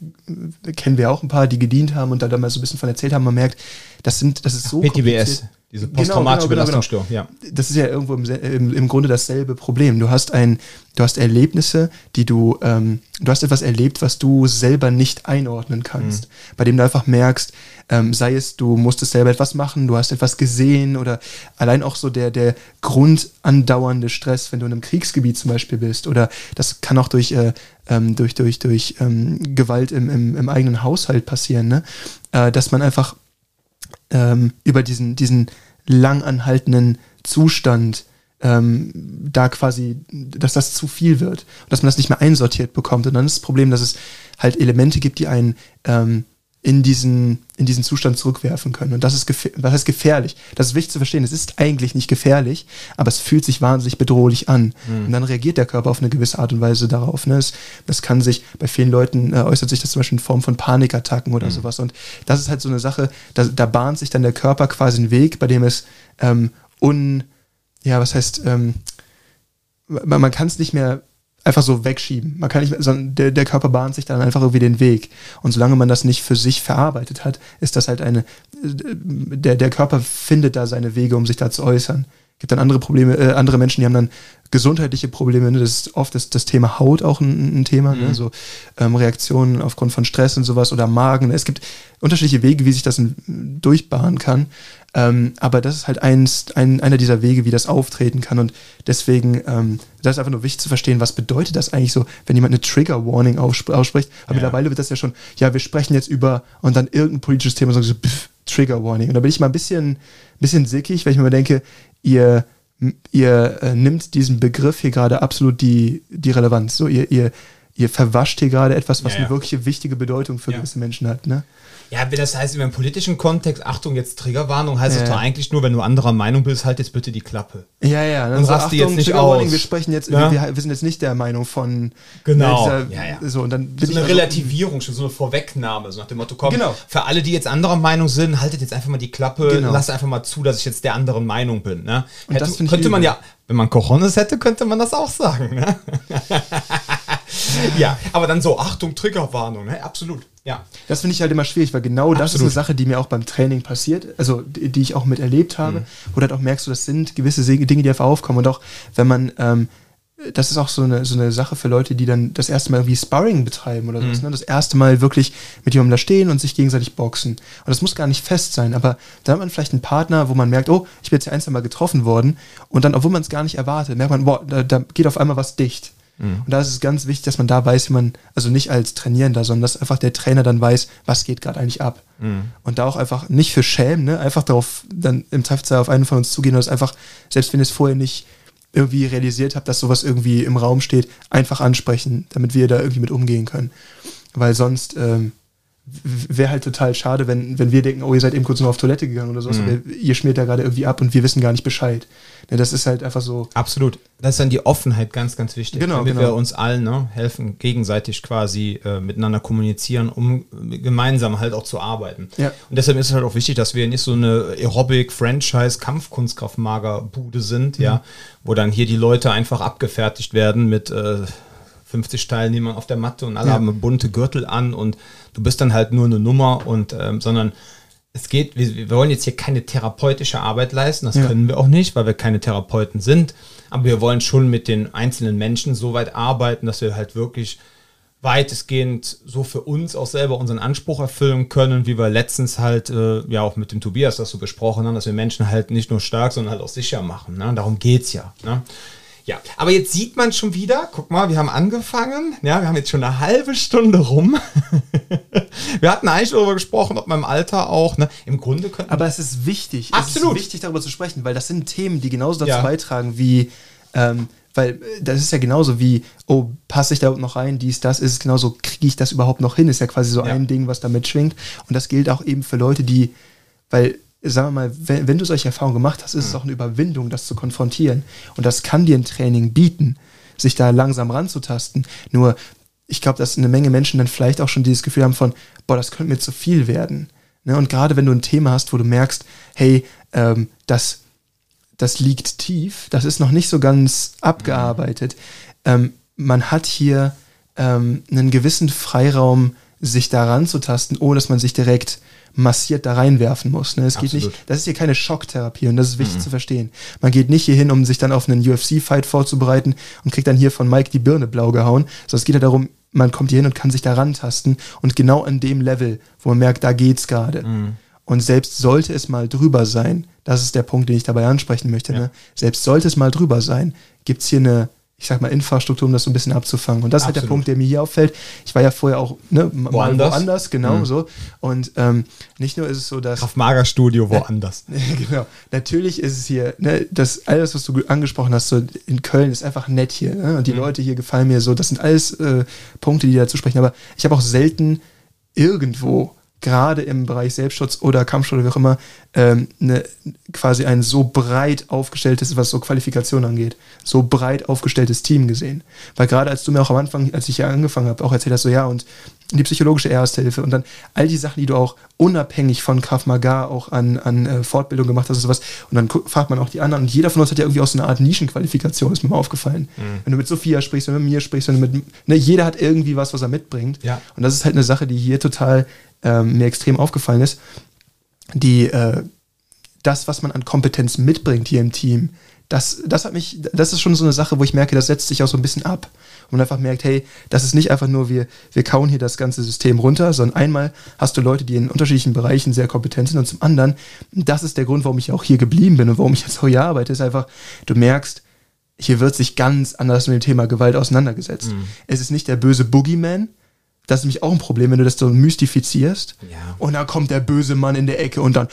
kennen wir auch ein paar, die gedient haben und da dann mal so ein bisschen von erzählt haben, man merkt, das sind, das ist so PTBS. Diese genau, posttraumatische genau, genau, genau, Belastungsstörung, ja. Das ist ja irgendwo im, im, im, Grunde dasselbe Problem. Du hast ein, du hast Erlebnisse, die du, ähm, du hast etwas erlebt, was du selber nicht einordnen kannst, mhm. bei dem du einfach merkst, ähm, sei es, du musstest selber etwas machen, du hast etwas gesehen oder allein auch so der, der grundandauernde Stress, wenn du in einem Kriegsgebiet zum Beispiel bist oder das kann auch durch, äh, ähm, durch, durch, durch ähm, Gewalt im, im, im, eigenen Haushalt passieren, ne? Äh, dass man einfach ähm, über diesen, diesen langanhaltenden Zustand ähm, da quasi, dass das zu viel wird und dass man das nicht mehr einsortiert bekommt. Und dann ist das Problem, dass es halt Elemente gibt, die einen ähm, in diesen, in diesen Zustand zurückwerfen können. Und das ist, was heißt gefährlich? Das ist wichtig zu verstehen. Es ist eigentlich nicht gefährlich, aber es fühlt sich wahnsinnig bedrohlich an. Mhm. Und dann reagiert der Körper auf eine gewisse Art und Weise darauf. Ne? Es, das kann sich, bei vielen Leuten äh, äußert sich das zum Beispiel in Form von Panikattacken oder mhm. sowas. Und das ist halt so eine Sache, da, da bahnt sich dann der Körper quasi einen Weg, bei dem es ähm, un, ja, was heißt, ähm, man, man kann es nicht mehr einfach so wegschieben. Man kann nicht, sondern der, der Körper bahnt sich dann einfach irgendwie den Weg. Und solange man das nicht für sich verarbeitet hat, ist das halt eine, der, der Körper findet da seine Wege, um sich da zu äußern. Es gibt dann andere Probleme, äh, andere Menschen, die haben dann gesundheitliche Probleme. Ne? Das ist oft das, das Thema Haut auch ein, ein Thema, ne? mhm. ne? so ähm, Reaktionen aufgrund von Stress und sowas oder Magen. Es gibt unterschiedliche Wege, wie sich das durchbahnen kann. Ähm, aber das ist halt eins, ein, einer dieser Wege, wie das auftreten kann. Und deswegen, ähm, das ist einfach nur wichtig zu verstehen, was bedeutet das eigentlich so, wenn jemand eine Trigger Warning aussp ausspricht. Aber ja. mittlerweile wird das ja schon, ja, wir sprechen jetzt über und dann irgendein politisches Thema, so pff, Trigger Warning. Und da bin ich mal ein bisschen, bisschen sickig, weil ich mir mal denke, ihr, ihr äh, nimmt diesen Begriff hier gerade absolut die, die Relevanz. So, ihr, ihr, ihr verwascht hier gerade etwas, was ja, ja. eine wirkliche wichtige Bedeutung für gewisse Menschen hat. Ne? Ja, das heißt, im politischen Kontext, Achtung, jetzt Triggerwarnung, heißt ja. das doch eigentlich nur, wenn du anderer Meinung bist, halt jetzt bitte die Klappe. Ja, ja. Dann und sagst du jetzt nicht aus. Wir sprechen jetzt, ja? wir, wir, sind jetzt nicht der Meinung von. Genau. Dieser, ja, ja. So, und dann so eine also, Relativierung, schon so eine Vorwegnahme, so nach dem Motto, komm, genau. für alle, die jetzt anderer Meinung sind, haltet jetzt einfach mal die Klappe, genau. lasst einfach mal zu, dass ich jetzt der anderen Meinung bin. Ne? Hätte, könnte man ja, wenn man Cojones hätte, könnte man das auch sagen. Ne? ja, aber dann so, Achtung, Triggerwarnung, ne? absolut. Ja. Das finde ich halt immer schwierig, weil genau Absolut. das ist eine Sache, die mir auch beim Training passiert, also die, die ich auch miterlebt habe, mhm. wo du halt auch merkst, du, das sind gewisse Dinge, die einfach aufkommen. Und auch wenn man, ähm, das ist auch so eine, so eine Sache für Leute, die dann das erste Mal irgendwie Sparring betreiben oder mhm. sowas, ne? Das erste Mal wirklich mit jemandem da stehen und sich gegenseitig boxen. Und das muss gar nicht fest sein, aber da hat man vielleicht einen Partner, wo man merkt, oh, ich bin jetzt ja ein, zwei Mal getroffen worden. Und dann, obwohl man es gar nicht erwartet, merkt man, boah, da, da geht auf einmal was dicht. Mhm. Und da ist es ganz wichtig, dass man da weiß, wie man, also nicht als Trainierender, sondern dass einfach der Trainer dann weiß, was geht gerade eigentlich ab. Mhm. Und da auch einfach nicht für schämen, ne? einfach darauf, dann im Zweifelsfall auf einen von uns zugehen und das einfach, selbst wenn ihr es vorher nicht irgendwie realisiert habt, dass sowas irgendwie im Raum steht, einfach ansprechen, damit wir da irgendwie mit umgehen können. Weil sonst, ähm, wäre halt total schade, wenn, wenn wir denken, oh, ihr seid eben kurz noch auf Toilette gegangen oder so, mhm. ihr schmiert da gerade irgendwie ab und wir wissen gar nicht Bescheid. Ne, das ist halt einfach so. Absolut. Das ist dann die Offenheit ganz, ganz wichtig. Genau, damit genau. wir uns allen ne, helfen, gegenseitig quasi äh, miteinander kommunizieren, um gemeinsam halt auch zu arbeiten. Ja. Und deshalb ist es halt auch wichtig, dass wir nicht so eine Aerobic-Franchise-Kampfkunstkraftmager-Bude sind, mhm. ja, wo dann hier die Leute einfach abgefertigt werden mit äh, 50 Teilnehmern auf der Matte und alle ja. haben bunte Gürtel an und du bist dann halt nur eine Nummer und ähm, sondern es geht, wir, wir, wollen jetzt hier keine therapeutische Arbeit leisten, das ja. können wir auch nicht, weil wir keine Therapeuten sind, aber wir wollen schon mit den einzelnen Menschen so weit arbeiten, dass wir halt wirklich weitestgehend so für uns auch selber unseren Anspruch erfüllen können, wie wir letztens halt äh, ja auch mit dem Tobias das so besprochen haben, dass wir Menschen halt nicht nur stark, sondern halt auch sicher machen. Ne? Darum geht es ja. Ne? Ja, aber jetzt sieht man schon wieder, guck mal, wir haben angefangen, ja, wir haben jetzt schon eine halbe Stunde rum. wir hatten eigentlich darüber gesprochen, ob man im Alter auch, ne, im Grunde könnte. Aber es ist wichtig, Absolut. es ist wichtig darüber zu sprechen, weil das sind Themen, die genauso dazu ja. beitragen wie, ähm, weil äh, das ist ja genauso wie, oh, passe ich da noch rein, dies, das, ist es genauso, kriege ich das überhaupt noch hin, ist ja quasi so ja. ein Ding, was da mitschwingt. Und das gilt auch eben für Leute, die, weil sagen wir mal, wenn, wenn du solche Erfahrungen gemacht hast, ist mhm. es auch eine Überwindung, das zu konfrontieren. Und das kann dir ein Training bieten, sich da langsam ranzutasten. Nur, ich glaube, dass eine Menge Menschen dann vielleicht auch schon dieses Gefühl haben von, boah, das könnte mir zu viel werden. Ne? Und gerade wenn du ein Thema hast, wo du merkst, hey, ähm, das, das liegt tief, das ist noch nicht so ganz abgearbeitet. Ähm, man hat hier ähm, einen gewissen Freiraum, sich da ranzutasten, ohne dass man sich direkt massiert da reinwerfen muss. Ne? Es geht nicht, das ist hier keine Schocktherapie und das ist wichtig mhm. zu verstehen. Man geht nicht hier hin, um sich dann auf einen UFC-Fight vorzubereiten und kriegt dann hier von Mike die Birne blau gehauen, sondern es geht ja darum, man kommt hier hin und kann sich da rantasten und genau an dem Level, wo man merkt, da geht's gerade. Mhm. Und selbst sollte es mal drüber sein, das ist der Punkt, den ich dabei ansprechen möchte, ja. ne? selbst sollte es mal drüber sein, gibt's hier eine ich sag mal, Infrastruktur, um das so ein bisschen abzufangen. Und das Absolut. ist halt der Punkt, der mir hier auffällt. Ich war ja vorher auch ne, woanders. woanders, genau mhm. so. Und ähm, nicht nur ist es so, dass. Auf Magerstudio woanders. genau. Natürlich ist es hier, ne, das alles, was du angesprochen hast, so in Köln ist einfach nett hier. Ne? Und die mhm. Leute hier gefallen mir so. Das sind alles äh, Punkte, die dazu sprechen. Aber ich habe auch selten irgendwo gerade im Bereich Selbstschutz oder Kampfschutz oder wie auch immer, ähm, eine, quasi ein so breit aufgestelltes, was so Qualifikation angeht, so breit aufgestelltes Team gesehen. Weil gerade als du mir auch am Anfang, als ich ja angefangen habe, auch erzählt hast, so ja, und die psychologische Ersthilfe und dann all die Sachen, die du auch unabhängig von Krav Maga auch an, an äh, Fortbildung gemacht hast und sowas. Und dann fragt man auch die anderen. Und jeder von uns hat ja irgendwie auch so eine Art Nischenqualifikation, ist mir mal aufgefallen. Mhm. Wenn du mit Sophia sprichst, wenn du mit mir sprichst, wenn du mit, ne, jeder hat irgendwie was, was er mitbringt. Ja. Und das ist halt eine Sache, die hier total ähm, mir extrem aufgefallen ist. Die, äh, das, was man an Kompetenz mitbringt hier im Team, das, das hat mich, das ist schon so eine Sache, wo ich merke, das setzt sich auch so ein bisschen ab. Und man einfach merkt, hey, das ist nicht einfach nur, wir, wir kauen hier das ganze System runter, sondern einmal hast du Leute, die in unterschiedlichen Bereichen sehr kompetent sind und zum anderen, das ist der Grund, warum ich auch hier geblieben bin und warum ich jetzt auch hier arbeite, ist einfach, du merkst, hier wird sich ganz anders mit dem Thema Gewalt auseinandergesetzt. Mhm. Es ist nicht der böse Boogeyman, das ist nämlich auch ein Problem, wenn du das so mystifizierst. Ja. Und dann kommt der böse Mann in der Ecke und dann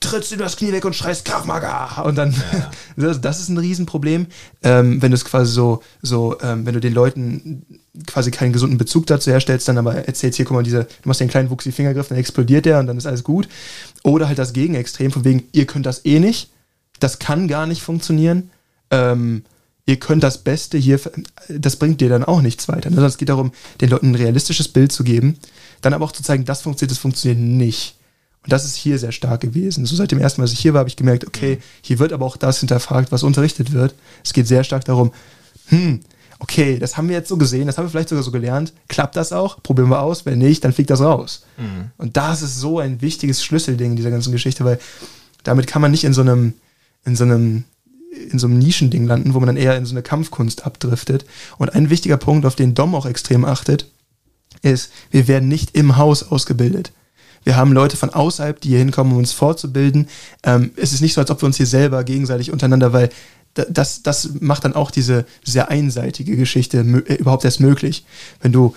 trittst du das Knie weg und schreist Kraftmager. Und dann, ja. das, das, ist ein Riesenproblem, ähm, wenn du es quasi so, so ähm, wenn du den Leuten quasi keinen gesunden Bezug dazu herstellst, dann aber erzählst hier, guck mal, diese, du machst den kleinen wuchsi Fingergriff, dann explodiert der und dann ist alles gut. Oder halt das Gegenextrem, von wegen, ihr könnt das eh nicht, das kann gar nicht funktionieren. Ähm, ihr könnt das Beste hier, das bringt dir dann auch nichts weiter. Ne? Es geht darum, den Leuten ein realistisches Bild zu geben, dann aber auch zu zeigen, das funktioniert, das funktioniert nicht. Und das ist hier sehr stark gewesen. So seit dem ersten Mal, als ich hier war, habe ich gemerkt, okay, mhm. hier wird aber auch das hinterfragt, was unterrichtet wird. Es geht sehr stark darum, hm, okay, das haben wir jetzt so gesehen, das haben wir vielleicht sogar so gelernt. Klappt das auch? Probieren wir aus. Wenn nicht, dann fliegt das raus. Mhm. Und das ist so ein wichtiges Schlüsselding in dieser ganzen Geschichte, weil damit kann man nicht in so einem, in so einem, in so einem Nischending landen, wo man dann eher in so eine Kampfkunst abdriftet. Und ein wichtiger Punkt, auf den Dom auch extrem achtet, ist, wir werden nicht im Haus ausgebildet. Wir haben Leute von außerhalb, die hier hinkommen, um uns fortzubilden. Ähm, es ist nicht so, als ob wir uns hier selber gegenseitig untereinander, weil das, das macht dann auch diese sehr einseitige Geschichte äh, überhaupt erst möglich. Wenn du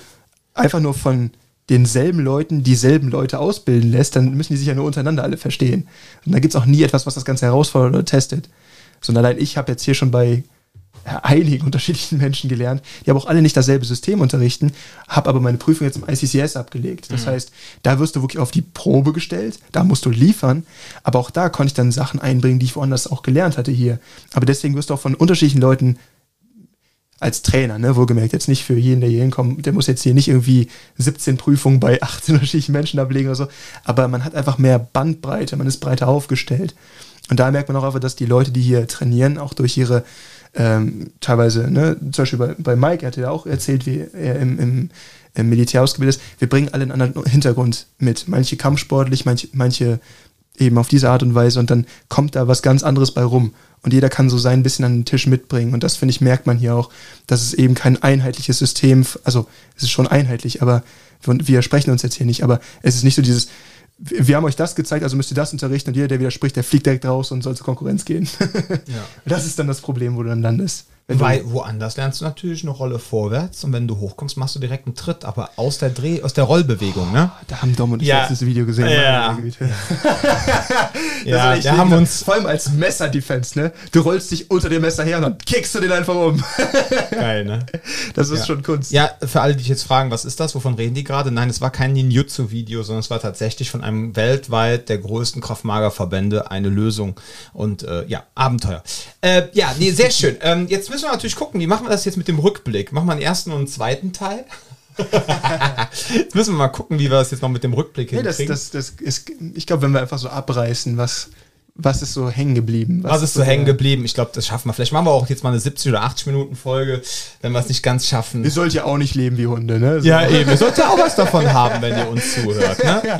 einfach nur von denselben Leuten dieselben Leute ausbilden lässt, dann müssen die sich ja nur untereinander alle verstehen. Und da gibt es auch nie etwas, was das Ganze herausfordert oder testet. Sondern allein ich habe jetzt hier schon bei einigen unterschiedlichen Menschen gelernt, die aber auch alle nicht dasselbe System unterrichten, habe aber meine Prüfung jetzt im ICCS abgelegt. Das mhm. heißt, da wirst du wirklich auf die Probe gestellt, da musst du liefern, aber auch da konnte ich dann Sachen einbringen, die ich woanders auch gelernt hatte hier. Aber deswegen wirst du auch von unterschiedlichen Leuten als Trainer, ne, wohlgemerkt, jetzt nicht für jeden, der hier hinkommt, der muss jetzt hier nicht irgendwie 17 Prüfungen bei 18 unterschiedlichen Menschen ablegen oder so, aber man hat einfach mehr Bandbreite, man ist breiter aufgestellt. Und da merkt man auch einfach, dass die Leute, die hier trainieren, auch durch ihre ähm, teilweise, ne, zum Beispiel bei, bei Mike, er hatte ja auch erzählt, wie er im, im, im Militär ausgebildet ist, wir bringen alle einen anderen Hintergrund mit. Manche kampfsportlich, manche, manche eben auf diese Art und Weise und dann kommt da was ganz anderes bei rum. Und jeder kann so sein bisschen an den Tisch mitbringen. Und das, finde ich, merkt man hier auch, dass es eben kein einheitliches System, also es ist schon einheitlich, aber wir widersprechen uns jetzt hier nicht, aber es ist nicht so dieses, wir haben euch das gezeigt, also müsst ihr das unterrichten und jeder, der widerspricht, der fliegt direkt raus und soll zur Konkurrenz gehen. ja. Das ist dann das Problem, wo du dann landest. Weil woanders lernst du natürlich eine Rolle vorwärts und wenn du hochkommst, machst du direkt einen Tritt, aber aus der Dreh, aus der Rollbewegung, ne? Da haben Dom und ich ja. letztes Video gesehen. Ja, ja, ja haben uns. Vor allem als Messer-Defense, ne? Du rollst dich unter dem Messer her und dann kickst du den einfach um. Geil, ne? Das ist ja. schon Kunst. Ja, für alle, die sich jetzt fragen, was ist das? Wovon reden die gerade? Nein, es war kein Ninjutsu-Video, sondern es war tatsächlich von einem weltweit der größten Kraftmager-Verbände eine Lösung und äh, ja, Abenteuer. Äh, ja, nee, sehr schön. Ähm, jetzt müssen wir natürlich gucken, wie machen wir das jetzt mit dem Rückblick? Machen wir einen ersten und einen zweiten Teil? jetzt müssen wir mal gucken, wie wir das jetzt noch mit dem Rückblick hinkriegen. Nee, das, das, das ist, ich glaube, wenn wir einfach so abreißen, was, was ist so hängen geblieben? Was, was ist so hängen geblieben? Ich glaube, das schaffen wir. Vielleicht machen wir auch jetzt mal eine 70 oder 80 Minuten Folge, wenn wir es nicht ganz schaffen. Ihr sollt ja auch nicht leben wie Hunde, ne? So. Ja, eben. Ihr sollt ja auch was davon haben, wenn ihr uns zuhört, ne? Ja,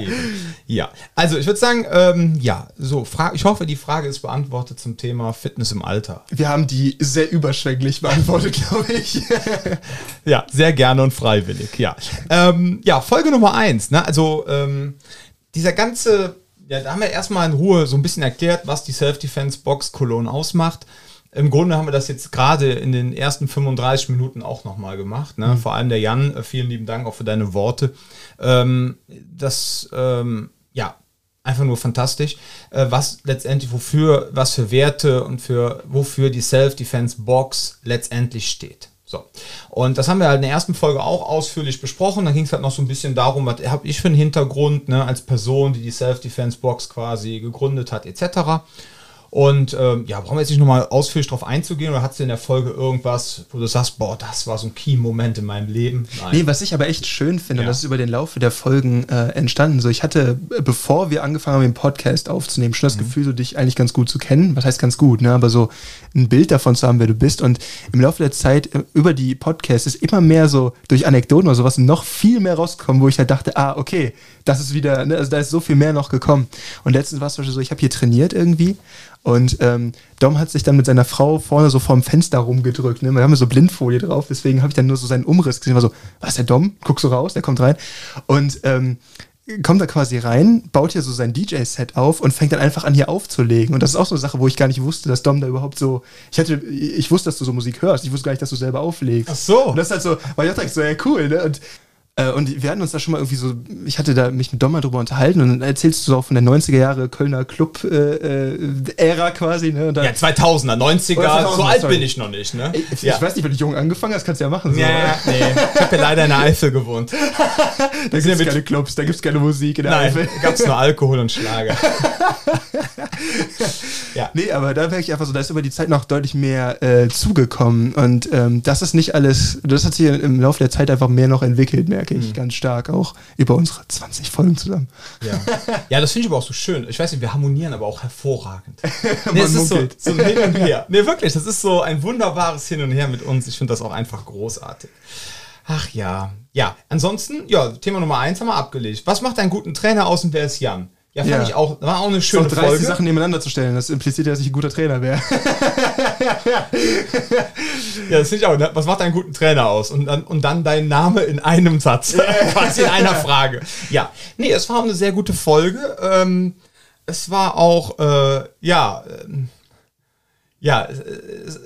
ja. also ich würde sagen, ähm, ja, so, ich hoffe, die Frage ist beantwortet zum Thema Fitness im Alter. Wir haben die sehr überschwänglich beantwortet, glaube ich. ja, sehr gerne und freiwillig, ja. Ähm, ja, Folge Nummer eins, ne? Also, ähm, dieser ganze ja, da haben wir erstmal in Ruhe so ein bisschen erklärt, was die Self-Defense-Box Cologne ausmacht. Im Grunde haben wir das jetzt gerade in den ersten 35 Minuten auch nochmal gemacht. Ne? Mhm. Vor allem der Jan, äh, vielen lieben Dank auch für deine Worte. Ähm, das, ähm, ja, einfach nur fantastisch, äh, was letztendlich, wofür, was für Werte und für wofür die Self-Defense-Box letztendlich steht. So. Und das haben wir halt in der ersten Folge auch ausführlich besprochen. Da ging es halt noch so ein bisschen darum, was habe ich für einen Hintergrund, ne, als Person, die die Self-Defense-Box quasi gegründet hat, etc. Und ähm, ja, brauchen wir jetzt nicht nochmal ausführlich drauf einzugehen oder hast du in der Folge irgendwas, wo du sagst, boah, das war so ein Key-Moment in meinem Leben? Nein. Nee, was ich aber echt schön finde, ja. und das ist über den Laufe der Folgen äh, entstanden. So, ich hatte, bevor wir angefangen haben, den Podcast aufzunehmen, schon das mhm. Gefühl, so dich eigentlich ganz gut zu kennen. Was heißt ganz gut, ne? Aber so ein Bild davon zu haben, wer du bist. Und im Laufe der Zeit äh, über die Podcasts ist immer mehr so durch Anekdoten oder sowas noch viel mehr rausgekommen, wo ich halt dachte, ah, okay, das ist wieder, ne, also da ist so viel mehr noch gekommen. Und letztens war es zum Beispiel so, ich habe hier trainiert irgendwie und ähm, Dom hat sich dann mit seiner Frau vorne so vorm Fenster rumgedrückt. Ne? Wir haben so Blindfolie drauf, deswegen habe ich dann nur so seinen Umriss gesehen. War so, was, der Dom? Guckst du raus, der kommt rein. Und ähm, kommt da quasi rein, baut hier so sein DJ-Set auf und fängt dann einfach an, hier aufzulegen. Und das ist auch so eine Sache, wo ich gar nicht wusste, dass Dom da überhaupt so. Ich hatte, ich wusste, dass du so Musik hörst. Ich wusste gar nicht, dass du selber auflegst. Ach so. Und das ist halt so, weil ich dachte so, ja, cool, ne? Und äh, und wir hatten uns da schon mal irgendwie so, ich hatte da mich mit Dom mal drüber unterhalten und dann erzählst du so auch von der 90er Jahre Kölner Club-Ära äh, quasi. Ne? ja, 2000er, 90er, 2000, so alt sorry. bin ich noch nicht. Ne? Ich, ja. ich weiß nicht, wenn du jung angefangen hast, kannst du ja machen. So. Ja, nee, ich habe ja leider in der Eifel gewohnt. da gibt es keine Clubs, da gibt es keine Musik in der Nein, Eifel. da gab es nur Alkohol und Schlager. ja. Nee, aber da wäre ich einfach so, da ist über die Zeit noch deutlich mehr äh, zugekommen und ähm, das ist nicht alles, das hat sich im Laufe der Zeit einfach mehr noch entwickelt, merke ich, mhm. ganz stark auch über unsere 20 Folgen zusammen. Ja, ja das finde ich aber auch so schön. Ich weiß nicht, wir harmonieren aber auch hervorragend. nee, es ist so, so ein Hin und Her. Nee, wirklich, das ist so ein wunderbares Hin und Her mit uns. Ich finde das auch einfach großartig. Ach ja. Ja, ansonsten, ja, Thema Nummer eins haben wir abgelegt. Was macht einen guten Trainer aus und wer ist Jan? Ja, fand ja. ich auch, war auch eine schöne so, Folge. Sachen nebeneinander zu stellen, das impliziert ja, dass ich ein guter Trainer wäre. ja, das finde ich auch. Ne? Was macht einen guten Trainer aus? Und dann, und dann dein Name in einem Satz, quasi in einer Frage. Ja, nee, es war eine sehr gute Folge. Ähm, es war auch, äh, ja, äh, ja, es,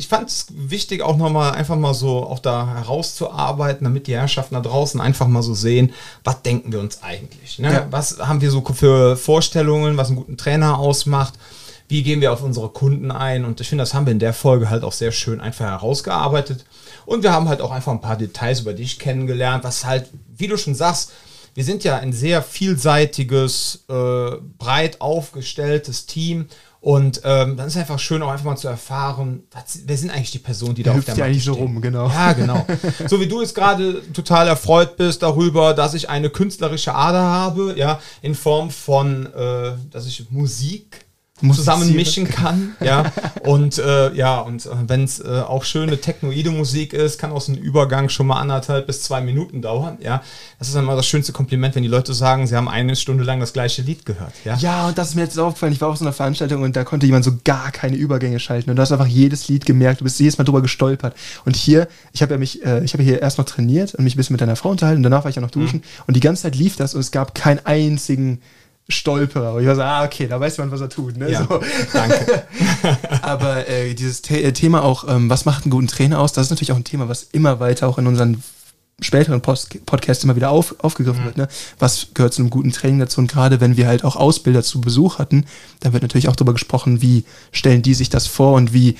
ich fand es wichtig, auch nochmal einfach mal so auch da herauszuarbeiten, damit die Herrschaften da draußen einfach mal so sehen, was denken wir uns eigentlich? Ne? Ja. Was haben wir so für Vorstellungen, was einen guten Trainer ausmacht? Wie gehen wir auf unsere Kunden ein? Und ich finde, das haben wir in der Folge halt auch sehr schön einfach herausgearbeitet. Und wir haben halt auch einfach ein paar Details über dich kennengelernt, was halt, wie du schon sagst, wir sind ja ein sehr vielseitiges, äh, breit aufgestelltes Team und ähm, dann ist es einfach schön, auch einfach mal zu erfahren, was, wer sind eigentlich die Personen, die da, da auf der Matte eigentlich stehen. so rum, genau. Ja, genau. so wie du jetzt gerade total erfreut bist darüber, dass ich eine künstlerische Ader habe, ja, in Form von, äh, dass ich Musik zusammen mischen kann. Ja, und äh, ja, und äh, wenn es äh, auch schöne technoide Musik ist, kann auch so ein Übergang schon mal anderthalb bis zwei Minuten dauern. Ja, das ist immer das schönste Kompliment, wenn die Leute sagen, sie haben eine Stunde lang das gleiche Lied gehört. Ja, ja und das ist mir jetzt aufgefallen. Ich war auf so einer Veranstaltung und da konnte jemand so gar keine Übergänge schalten und du hast einfach jedes Lied gemerkt. Du bist jedes Mal drüber gestolpert. Und hier, ich habe ja mich, äh, ich habe hier erst noch trainiert und mich ein bisschen mit deiner Frau unterhalten und danach war ich ja noch duschen mhm. und die ganze Zeit lief das und es gab keinen einzigen Stolperer. Und ich war so, ah, okay, da weiß man, was er tut. Ne? Ja, so. Danke. Aber äh, dieses The äh, Thema auch, ähm, was macht einen guten Trainer aus, das ist natürlich auch ein Thema, was immer weiter auch in unseren späteren Post Podcasts immer wieder auf, aufgegriffen mhm. wird. Ne? Was gehört zu einem guten Training dazu? Und gerade wenn wir halt auch Ausbilder zu Besuch hatten, dann wird natürlich auch darüber gesprochen, wie stellen die sich das vor und wie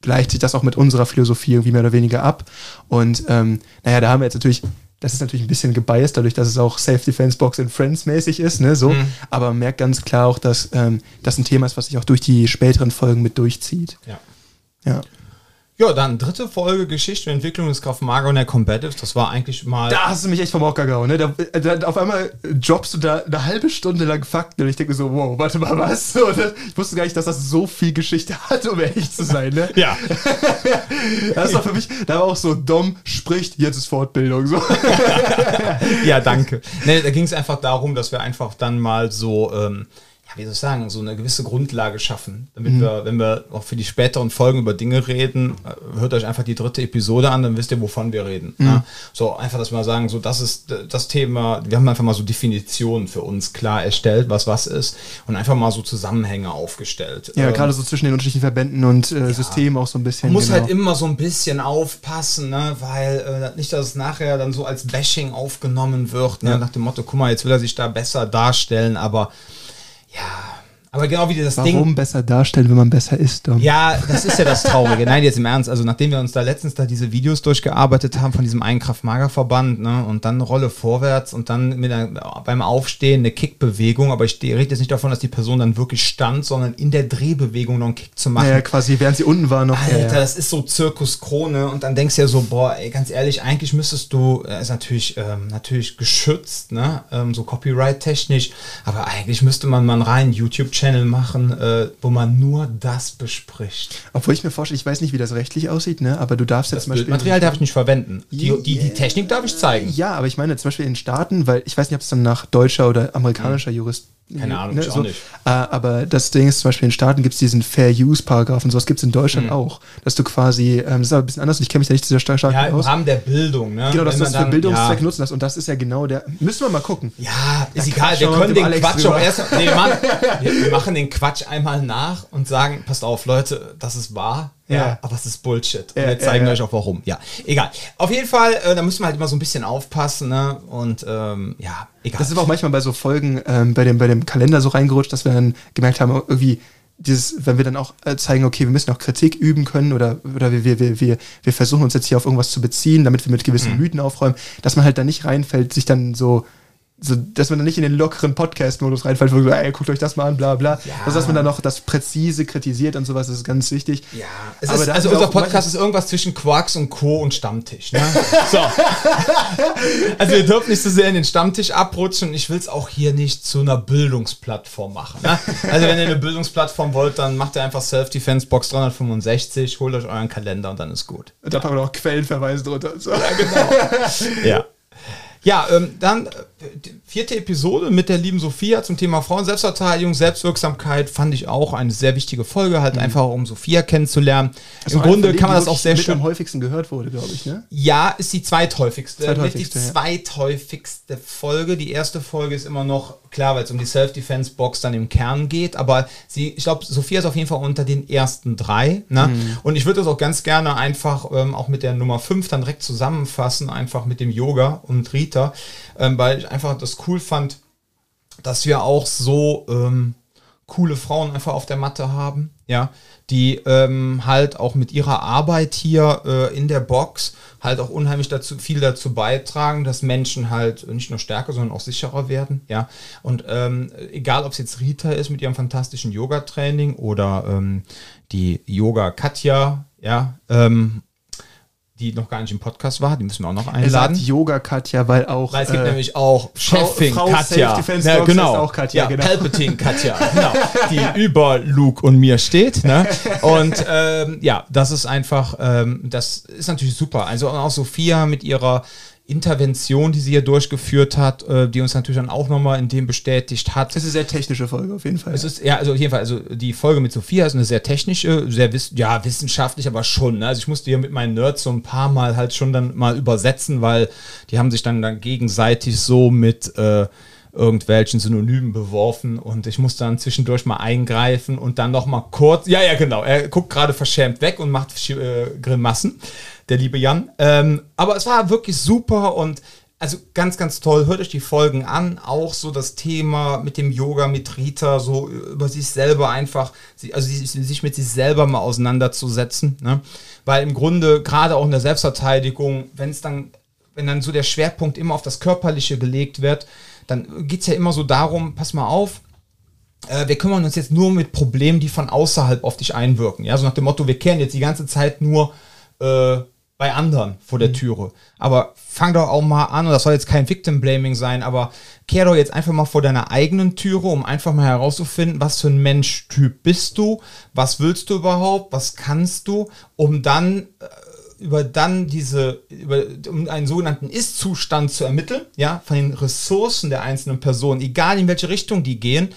gleicht sich das auch mit unserer Philosophie irgendwie mehr oder weniger ab. Und ähm, naja, da haben wir jetzt natürlich das ist natürlich ein bisschen gebiased, dadurch, dass es auch Self-Defense-Box and Friends mäßig ist, ne, so. Mhm. Aber man merkt ganz klar auch, dass ähm, das ein Thema ist, was sich auch durch die späteren Folgen mit durchzieht. Ja. Ja. Ja, dann dritte Folge Geschichte und Entwicklung des Kraft Maga und der Combatives. Das war eigentlich mal. Da hast du mich echt vom Hocker gehauen, ne? Da, da, auf einmal droppst du da eine halbe Stunde lang Fakten und ich denke so, wow, warte mal, was? Das, ich wusste gar nicht, dass das so viel Geschichte hat, um ehrlich zu sein, ne? ja. das war für mich, da war auch so, Dom spricht, jetzt ist Fortbildung. So. ja, danke. Ne, da ging es einfach darum, dass wir einfach dann mal so. Ähm, wie soll ich sagen, so eine gewisse Grundlage schaffen, damit mhm. wir, wenn wir auch für die späteren Folgen über Dinge reden, äh, hört euch einfach die dritte Episode an, dann wisst ihr, wovon wir reden. Mhm. Ja? So einfach, dass wir sagen, so das ist das Thema, wir haben einfach mal so Definitionen für uns klar erstellt, was was ist und einfach mal so Zusammenhänge aufgestellt. Ja, ähm, gerade so zwischen den unterschiedlichen Verbänden und äh, ja, Systemen auch so ein bisschen. Man muss genau. halt immer so ein bisschen aufpassen, ne? weil äh, nicht, dass es nachher dann so als Bashing aufgenommen wird, ne? ja. nach dem Motto, guck mal, jetzt will er sich da besser darstellen, aber ja, Aber genau wie das Warum Ding. besser darstellen, wenn man besser ist, Dom? Ja, das ist ja das Traurige. Nein, jetzt im Ernst. Also nachdem wir uns da letztens da diese Videos durchgearbeitet haben von diesem Einkraft-Magerverband, ne, und dann Rolle vorwärts und dann mit einer, beim Aufstehen eine Kickbewegung, aber ich rede jetzt nicht davon, dass die Person dann wirklich stand, sondern in der Drehbewegung noch einen Kick zu machen. Ja, quasi, während sie unten war noch. Alter, ja, ja. das ist so Zirkus Krone und dann denkst du ja so, boah, ey, ganz ehrlich, eigentlich müsstest du, äh, ist natürlich, ähm, natürlich geschützt, ne, ähm, so Copyright-technisch, aber eigentlich müsste man mal einen reinen YouTube-Channel machen, äh, wo man nur das bespricht. Obwohl ich mir vorstelle, ich weiß nicht, wie das rechtlich aussieht, ne? aber du darfst jetzt Das zum Beispiel. Bildmaterial darf ich nicht verwenden. Die, die, die Technik darf ich zeigen. Ja, aber ich meine zum Beispiel in Staaten, weil ich weiß nicht, ob es dann nach deutscher oder amerikanischer Jurist. Keine Ahnung, ne, ich auch so. nicht. Äh, aber das Ding ist zum Beispiel in Staaten gibt es diesen Fair Use Paragraphen, sowas gibt es in Deutschland Hm. auch, dass du quasi, ähm, das ist aber ein bisschen anders ich kenne mich da nicht sehr stark stark Ja, im aus. Rahmen der Bildung, ne? Genau, dass Wenn du das für dann- Bildungszweck ja. nutzen lässt und das ist ja genau der. Müssen wir mal gucken. Ja, ist Da egal. Wir können den Alex Quatsch drüber. auch erst. Nee, machen, wir, wir machen den Quatsch einmal nach und sagen: Passt auf, Leute, das ist wahr. Ja, Ja. aber es ist Bullshit. Und Ja, wir zeigen ja, euch auch warum. Ja, egal. Auf jeden Fall, äh, da müssen wir halt immer so ein bisschen aufpassen. Ne? Und ähm, ja, egal. Das ist aber auch manchmal bei so Folgen ähm, bei, dem, bei dem Kalender so reingerutscht, dass wir dann gemerkt haben, irgendwie, dieses, wenn wir dann auch äh, zeigen, okay, wir müssen auch Kritik üben können oder, oder wir, wir, wir, wir, wir versuchen uns jetzt hier auf irgendwas zu beziehen, damit wir mit gewissen Mhm. Mythen aufräumen, dass man halt da nicht reinfällt, sich dann so, so dass man dann nicht in den lockeren Podcast-Modus reinfällt, wo man so, ey, guckt euch das mal an, bla bla. Ja. Also, dass man dann noch das präzise kritisiert und sowas, das ist ganz wichtig. ja, es Aber ist, also unser Podcast ist irgendwas zwischen Quarks und Co. und Stammtisch. Ne? So. Also wir dürfen nicht so sehr in den Stammtisch abrutschen und ich will es auch hier nicht zu einer Bildungsplattform machen. Ne? Also wenn ihr eine Bildungsplattform wollt, dann macht ihr einfach Self-Defense Box 365, holt euch euren Kalender und dann ist gut. Und da packen wir noch Quellenverweise drunter. und So. Ja. Ja, ähm, dann vierte Episode mit der lieben Sophia zum Thema Frauen, Selbstverteidigung, Selbstwirksamkeit fand ich auch eine sehr wichtige Folge, halt einfach um Sophia kennenzulernen. Im Grunde kann man das auch sehr mit schön. am häufigsten gehört wurde, glaube ich, ne? Ja, ist die zweithäufigste. Zweithäufigste, die ja. zweithäufigste Folge. Die erste Folge ist immer noch, klar, weil es um die Self-Defense-Box dann im Kern geht, aber sie, ich glaube, Sophia ist auf jeden Fall unter den ersten drei. Ne? Mhm. Und ich würde das auch ganz gerne einfach ähm, auch mit der Nummer 5 dann direkt zusammenfassen, einfach mit dem Yoga und Rita, ähm, weil ich einfach das cool fand, dass wir auch so ähm, coole Frauen einfach auf der Matte haben, ja, die ähm, halt auch mit ihrer Arbeit hier äh, in der Box halt auch unheimlich dazu viel dazu beitragen, dass Menschen halt nicht nur stärker, sondern auch sicherer werden, ja. Und ähm, egal, ob es jetzt Rita ist mit ihrem fantastischen Yoga-Training oder ähm, die Yoga Katja, ja, ähm, die noch gar nicht im Podcast war, die müssen wir auch noch Er einladen. sagt Yoga Katja, weil auch. Weil es gibt äh, nämlich auch Chefin Frau Katja. Self-Defense Ja, genau. auch Katja, ja, genau. Palpatine Katja, genau. Die über Luke und mir steht. Ne? Und ähm, ja, das ist einfach, ähm, das ist natürlich super. Also auch Sophia mit ihrer Intervention, die sie hier durchgeführt hat, äh, die uns natürlich dann auch nochmal in dem bestätigt hat. Das ist eine sehr technische Folge auf jeden Fall. Es ist, ja, also auf jeden Fall, also die Folge mit Sophia ist eine sehr technische, sehr wiss ja, wissenschaftlich, aber schon. Ne? Also ich musste hier mit meinen Nerds so ein paar Mal halt schon dann mal übersetzen, weil die haben sich dann, dann gegenseitig so mit äh, irgendwelchen Synonymen beworfen und ich musste dann zwischendurch mal eingreifen und dann noch mal kurz, ja, ja, genau, er guckt gerade verschämt weg und macht äh, Grimassen, der liebe Jan. Ähm, aber es war wirklich super und also ganz, ganz toll. Hört euch die Folgen an. Auch so das Thema mit dem Yoga, mit Rita, so über sich selber einfach, also sich mit sich selber mal auseinanderzusetzen. Ne? Weil im Grunde, gerade auch in der Selbstverteidigung, wenn es dann, wenn dann so der Schwerpunkt immer auf das Körperliche gelegt wird, dann geht es ja immer so darum, pass mal auf, äh, wir kümmern uns jetzt nur mit Problemen, die von außerhalb auf dich einwirken. Ja, so nach dem Motto, wir kehren jetzt die ganze Zeit nur äh, bei anderen vor der Türe. Aber fang doch auch mal an, und das soll jetzt kein Victim Blaming sein, aber kehr doch jetzt einfach mal vor deiner eigenen Türe, um einfach mal herauszufinden, was für ein Menschtyp bist du, was willst du überhaupt, was kannst du, um dann äh, über dann diese, über, um einen sogenannten Ist-Zustand zu ermitteln, ja, von den Ressourcen der einzelnen Personen, egal in welche Richtung die gehen,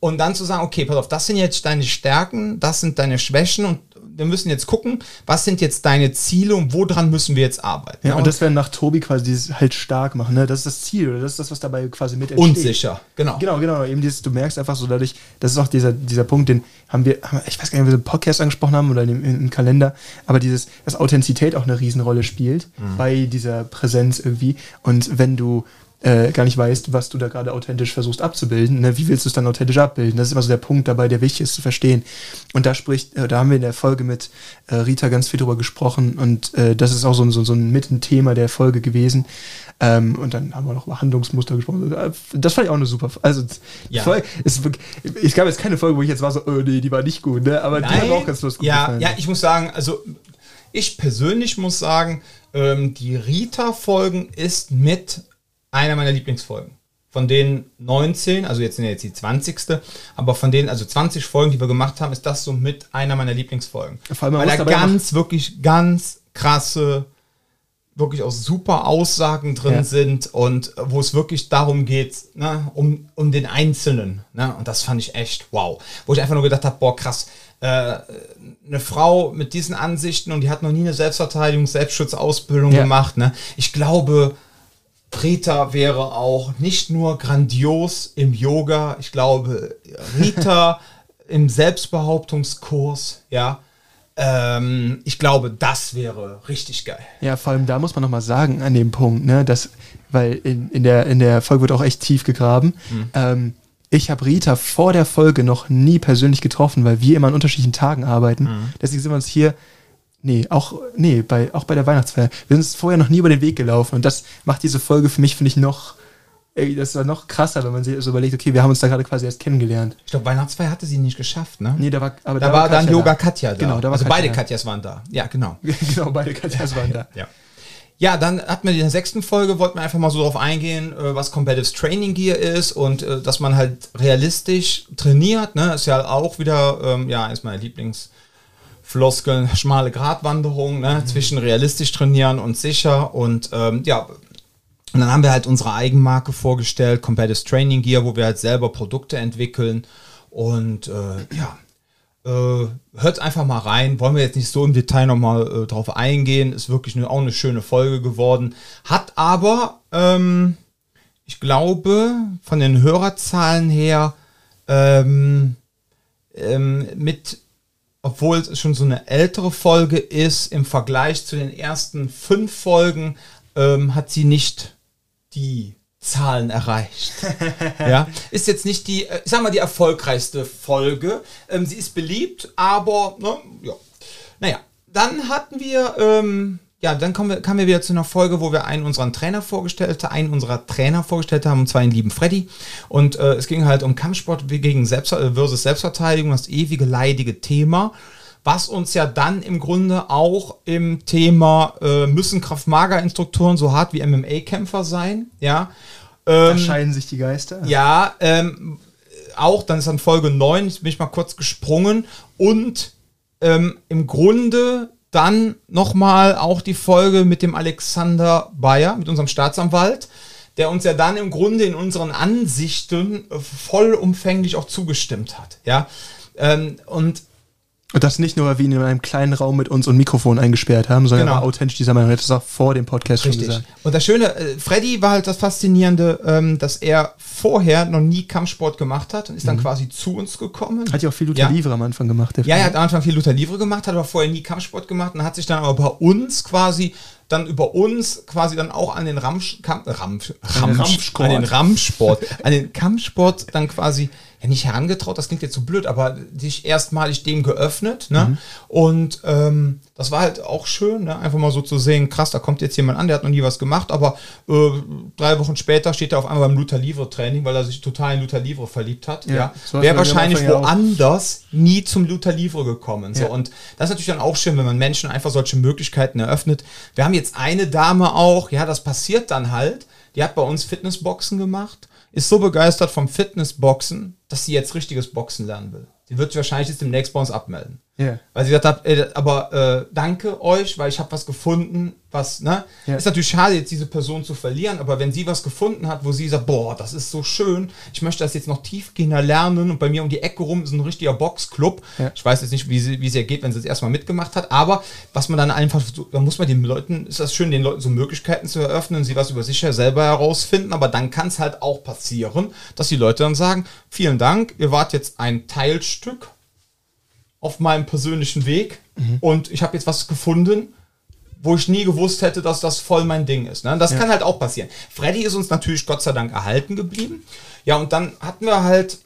und dann zu sagen, okay, pass auf, das sind jetzt deine Stärken, das sind deine Schwächen und wir müssen jetzt gucken, was sind jetzt deine Ziele und woran müssen wir jetzt arbeiten. ja, und das wäre nach Tobi quasi dieses halt stark machen, ne? Das ist das Ziel, oder das ist das, was dabei quasi mit entsteht. unsicher, genau. Genau, genau. Eben dieses, du merkst einfach so dadurch, das ist auch dieser, dieser Punkt, den haben wir, haben, ich weiß gar nicht, ob wir so einen Podcast angesprochen haben oder dem, im Kalender, aber dieses, dass Authentizität auch eine Riesenrolle spielt Mhm. bei dieser Präsenz irgendwie. Und wenn du äh, gar nicht weißt, was du da gerade authentisch versuchst abzubilden. Ne? Wie willst du es dann authentisch abbilden? Das ist immer so der Punkt dabei, der wichtig ist zu verstehen. Und da spricht, äh, da haben wir in der Folge mit äh, Rita ganz viel drüber gesprochen und äh, das ist auch so, so, so ein Mittenthema der Folge gewesen. Ähm, und dann haben wir noch über Handlungsmuster gesprochen. Das fand ich auch eine super. Also, ja. Folge, es, ich gab jetzt keine Folge, wo ich jetzt war so, oh nee, die war nicht gut, ne? aber Nein. die hat auch ganz lustig ja, gefallen. Ja, ich muss sagen, also ich persönlich muss sagen, ähm, die Rita-Folgen ist mit einer meiner Lieblingsfolgen. Von den 19, also jetzt sind ja jetzt die 20. Aber von den, also 20 Folgen, die wir gemacht haben, ist das so mit einer meiner Lieblingsfolgen. Vor allem, Weil da ganz, wirklich ganz krasse, wirklich auch super Aussagen drin ja. sind und wo es wirklich darum geht, ne, um, um den Einzelnen. Ne? Und das fand ich echt wow. Wo ich einfach nur gedacht habe, boah, krass, äh, eine Frau mit diesen Ansichten und die hat noch nie eine Selbstverteidigung, Selbstschutzausbildung ja. gemacht. Ne? Ich glaube, Rita wäre auch nicht nur grandios im Yoga, ich glaube, Rita im Selbstbehauptungskurs, ja. Ähm, ich glaube, das wäre richtig geil. Ja, vor allem da muss man nochmal sagen an dem Punkt, ne, dass, weil in, in, der, in der Folge wird auch echt tief gegraben. Mhm. Ähm, ich habe Rita vor der Folge noch nie persönlich getroffen, weil wir immer an unterschiedlichen Tagen arbeiten. Mhm. Deswegen sind wir uns hier, nee, auch, nee, bei, auch bei der Weihnachtsfeier. Wir sind uns vorher noch nie über den Weg gelaufen und das macht diese Folge für mich, finde ich, noch, ey, das war noch krasser, wenn man sich so überlegt, okay, wir haben uns da gerade quasi erst kennengelernt. Ich glaube, Weihnachtsfeier hatte sie nicht geschafft, ne? Nee, da war, aber da, da war, war dann Yoga Katja da. Genau, da war Also Katja beide Katjas waren da. Ja, genau. genau, beide Katjas waren da. ja. Ja, dann hat man in der sechsten Folge, wollten wir einfach mal so darauf eingehen, äh, was Competitive Training Gear ist und äh, dass man halt realistisch trainiert. Ne? Ist ja auch wieder, ähm, ja, ist meine Lieblingsfloskeln, schmale Gratwanderung ne? Mhm. zwischen realistisch trainieren und sicher. Und ähm, ja, und dann haben wir halt unsere Eigenmarke vorgestellt, Competitive Training Gear, wo wir halt selber Produkte entwickeln. Und äh, ja, äh, hört einfach mal rein. Wollen wir jetzt nicht so im Detail nochmal äh, drauf eingehen. Ist wirklich eine, auch eine schöne Folge geworden. Hat aber, ähm, ich glaube, von den Hörerzahlen her ähm, ähm, mit, obwohl es schon so eine ältere Folge ist, im Vergleich zu den ersten fünf Folgen, ähm, hat sie nicht die Zahlen erreicht. ja, ist jetzt nicht die, äh, ich sag mal, die erfolgreichste Folge. Ähm, sie ist beliebt, aber, ne, ja. Naja, dann hatten wir, ähm, ja, dann kommen wir, kamen wir wieder zu einer Folge, wo wir einen unserer Trainer vorgestellt, einen unserer Trainer vorgestellt haben, und zwar den lieben Freddy. Und äh, es ging halt um Kampfsport gegen Selbst äh, versus Selbstverteidigung, das ewige leidige Thema was uns ja dann im Grunde auch im Thema äh, müssen Kraft-Mager-Instruktoren so hart wie MMA-Kämpfer sein, ja. Ähm, da scheiden sich die Geister. Ja, ähm, auch, dann ist dann Folge 9, bin ich mal kurz gesprungen und ähm, im Grunde dann nochmal auch die Folge mit dem Alexander Bayer, mit unserem Staatsanwalt, der uns ja dann im Grunde in unseren Ansichten vollumfänglich auch zugestimmt hat. Ja, ähm, und und das nicht nur, wie in einem kleinen Raum mit uns und Mikrofon eingesperrt haben, sondern genau. war authentisch dieser Meinung. Das auch vor dem Podcast Richtig. schon gesagt. Und das Schöne, äh, Freddy war halt das Faszinierende, ähm, dass er vorher noch nie Kampfsport gemacht hat und ist dann mhm. quasi zu uns gekommen. Hat ja auch viel Luther ja. Livre am Anfang gemacht. ja, er hat am Anfang viel Luther Livre gemacht, hat aber vorher nie Kampfsport gemacht und hat sich dann aber bei uns quasi dann über uns quasi dann auch an den Ramsch, Kamp, Ramsch, Ramsch, Ramsch an den Ramsport, an den Kampfsport dann quasi ja nicht herangetraut, das klingt jetzt so blöd, aber sich erstmalig dem geöffnet. Ne? Mhm. Und ähm, das war halt auch schön, ne? einfach mal so zu sehen, krass, da kommt jetzt jemand an, der hat noch nie was gemacht, aber äh, drei Wochen später steht er auf einmal beim Luther Livre Training, weil er sich total in Luther Livre verliebt hat. Ja, ja. Wäre wahrscheinlich woanders nie zum Luther Livre gekommen. So. Und das ist natürlich dann auch schön, wenn man Menschen einfach solche Möglichkeiten eröffnet. Wir haben jetzt eine Dame auch, ja, das passiert dann halt, die hat bei uns Fitnessboxen gemacht ist so begeistert vom Fitnessboxen, dass sie jetzt richtiges Boxen lernen will. Sie wird sich wahrscheinlich jetzt demnächst bei uns abmelden. Yeah. Weil sie gesagt hat, äh, aber äh, danke euch, weil ich habe was gefunden, was, ne? Yeah. Ist natürlich schade, jetzt diese Person zu verlieren, aber wenn sie was gefunden hat, wo sie sagt, boah, das ist so schön, ich möchte das jetzt noch tiefgehender lernen und bei mir um die Ecke rum ist ein richtiger Boxclub. Yeah. Ich weiß jetzt nicht, wie sie, wie sie ergeht, wenn sie es erstmal mitgemacht hat, aber was man dann einfach, da muss man den Leuten, ist das schön, den Leuten so Möglichkeiten zu eröffnen, sie was über sich selber herausfinden, aber dann kann es halt auch passieren, dass die Leute dann sagen, vielen Dank, ihr wart jetzt ein Teilstück auf meinem persönlichen Weg mhm. und ich habe jetzt was gefunden, wo ich nie gewusst hätte, dass das voll mein Ding ist. Ne? Das Ja. kann halt auch passieren. Freddy ist uns natürlich Gott sei Dank erhalten geblieben. Ja, und dann hatten wir halt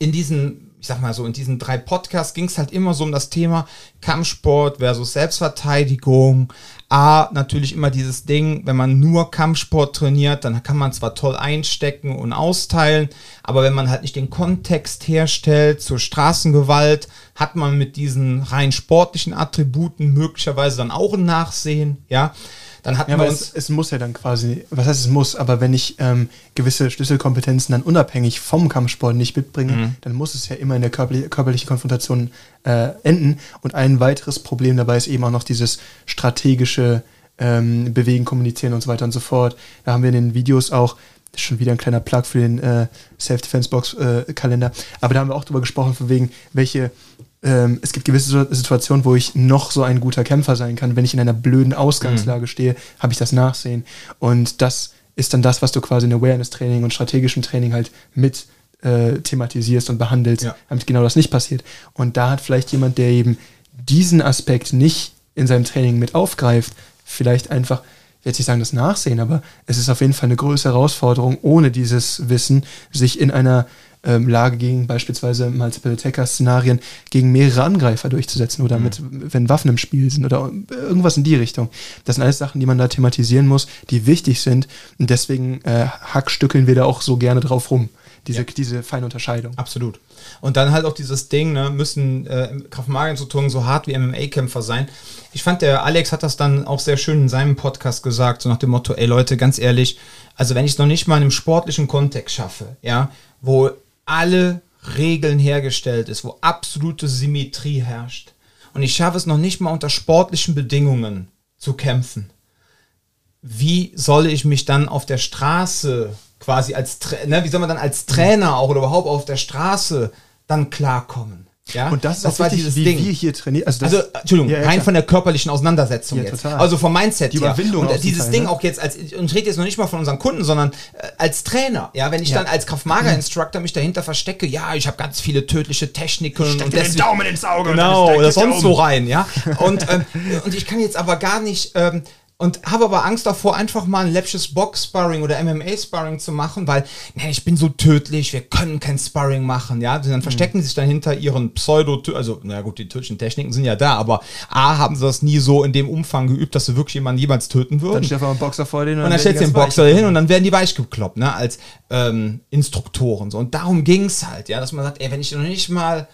in diesen, ich sag mal so, in diesen drei Podcasts ging es halt immer so um das Thema Kampfsport versus Selbstverteidigung. A, natürlich immer dieses Ding, wenn man nur Kampfsport trainiert, dann kann man zwar toll einstecken und austeilen, aber wenn man halt nicht den Kontext herstellt zur Straßengewalt, hat man mit diesen rein sportlichen Attributen möglicherweise dann auch ein Nachsehen, ja. Dann hatten Ja, uns es, es muss ja dann quasi, was heißt es muss, aber wenn ich ähm, gewisse Schlüsselkompetenzen dann unabhängig vom Kampfsport nicht mitbringe, Mhm. dann muss es ja immer in der körperli körperlichen Konfrontation äh, enden. Und ein weiteres Problem dabei ist eben auch noch dieses strategische ähm, Bewegen, Kommunizieren und so weiter und so fort. Da haben wir in den Videos auch, das ist schon wieder ein kleiner Plug für den äh, Self-Defense-Box-Kalender, aber da haben wir auch drüber gesprochen, von wegen, welche ähm, es gibt gewisse Situ- Situationen, wo ich noch so ein guter Kämpfer sein kann. Wenn ich in einer blöden Ausgangslage stehe, habe ich das Nachsehen. Und das ist dann das, was du quasi in Awareness-Training und strategischem Training halt mit äh, thematisierst und behandelst, Ja. damit genau das nicht passiert. Und da hat vielleicht jemand, der eben diesen Aspekt nicht in seinem Training mit aufgreift, vielleicht einfach, ich will jetzt nicht sagen das Nachsehen, aber es ist auf jeden Fall eine größere Herausforderung, ohne dieses Wissen, sich in einer ähm, Lage gegen beispielsweise Multiple Attacker-Szenarien gegen mehrere Angreifer durchzusetzen oder mit, wenn Waffen im Spiel sind oder irgendwas in die Richtung. Das sind alles Sachen, die man da thematisieren muss, die wichtig sind und deswegen äh, hackstückeln wir da auch so gerne drauf rum. Diese, Ja. diese feine Unterscheidung. Absolut. Und dann halt auch dieses Ding, ne, müssen äh, Kraft-Magen-Instruktoren so hart wie MMA-Kämpfer sein. Ich fand, der Alex hat das dann auch sehr schön in seinem Podcast gesagt, so nach dem Motto, ey Leute, ganz ehrlich, also wenn ich es noch nicht mal in einem sportlichen Kontext schaffe, ja, wo alle Regeln hergestellt ist, wo absolute Symmetrie herrscht und ich schaffe es noch nicht mal unter sportlichen Bedingungen zu kämpfen, wie soll ich mich dann auf der Straße quasi als, ne, wie soll man dann als Trainer auch oder überhaupt auf der Straße dann klarkommen? Ja, Und das ist auch wichtig, wie wir hier trainieren. Also, das, also, Entschuldigung, Ja, ja, rein klar. von der körperlichen Auseinandersetzung Ja, jetzt. total. Also vom Mindset Die her. Überwindung Und auch äh, dieses Teil, Ding ne? auch jetzt als, und ich rede jetzt noch nicht mal von unseren Kunden, sondern äh, als Trainer. Ja, wenn ich dann als Kraftmager-Instructor mich dahinter verstecke, ja, ich habe ganz viele tödliche Techniken und deswegen, Daumen ins Auge. Genau, oder sonst um. so rein, ja. Und, ähm, und ich kann jetzt aber gar nicht, ähm, und habe aber Angst davor, einfach mal ein läppsches Box-Sparring oder MMA-Sparring zu machen, weil, nee, ich bin so tödlich, wir können kein Sparring machen, ja. Mhm. Dann verstecken sie sich dann hinter ihren Pseudo, also, na gut, die tödlichen Techniken sind ja da, aber A, haben sie das nie so in dem Umfang geübt, dass sie wirklich jemanden jemals töten würden. Dann steht einfach ein Boxer vor denen Und dann stellst du den Boxer hin und dann werden die weich gekloppt, ne, als ähm, Instruktoren. So. Und darum ging's halt, ja, dass man sagt, ey, wenn ich noch nicht mal,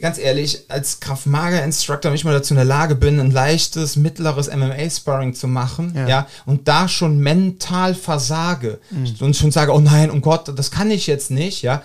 ganz ehrlich, als Kraftmager-Instructor nicht mal dazu in der Lage bin, ein leichtes, mittleres MMA-Sparring zu machen, ja. Ja. und da schon mental versage und schon sage, oh nein, um Gott, das kann ich jetzt nicht, ja.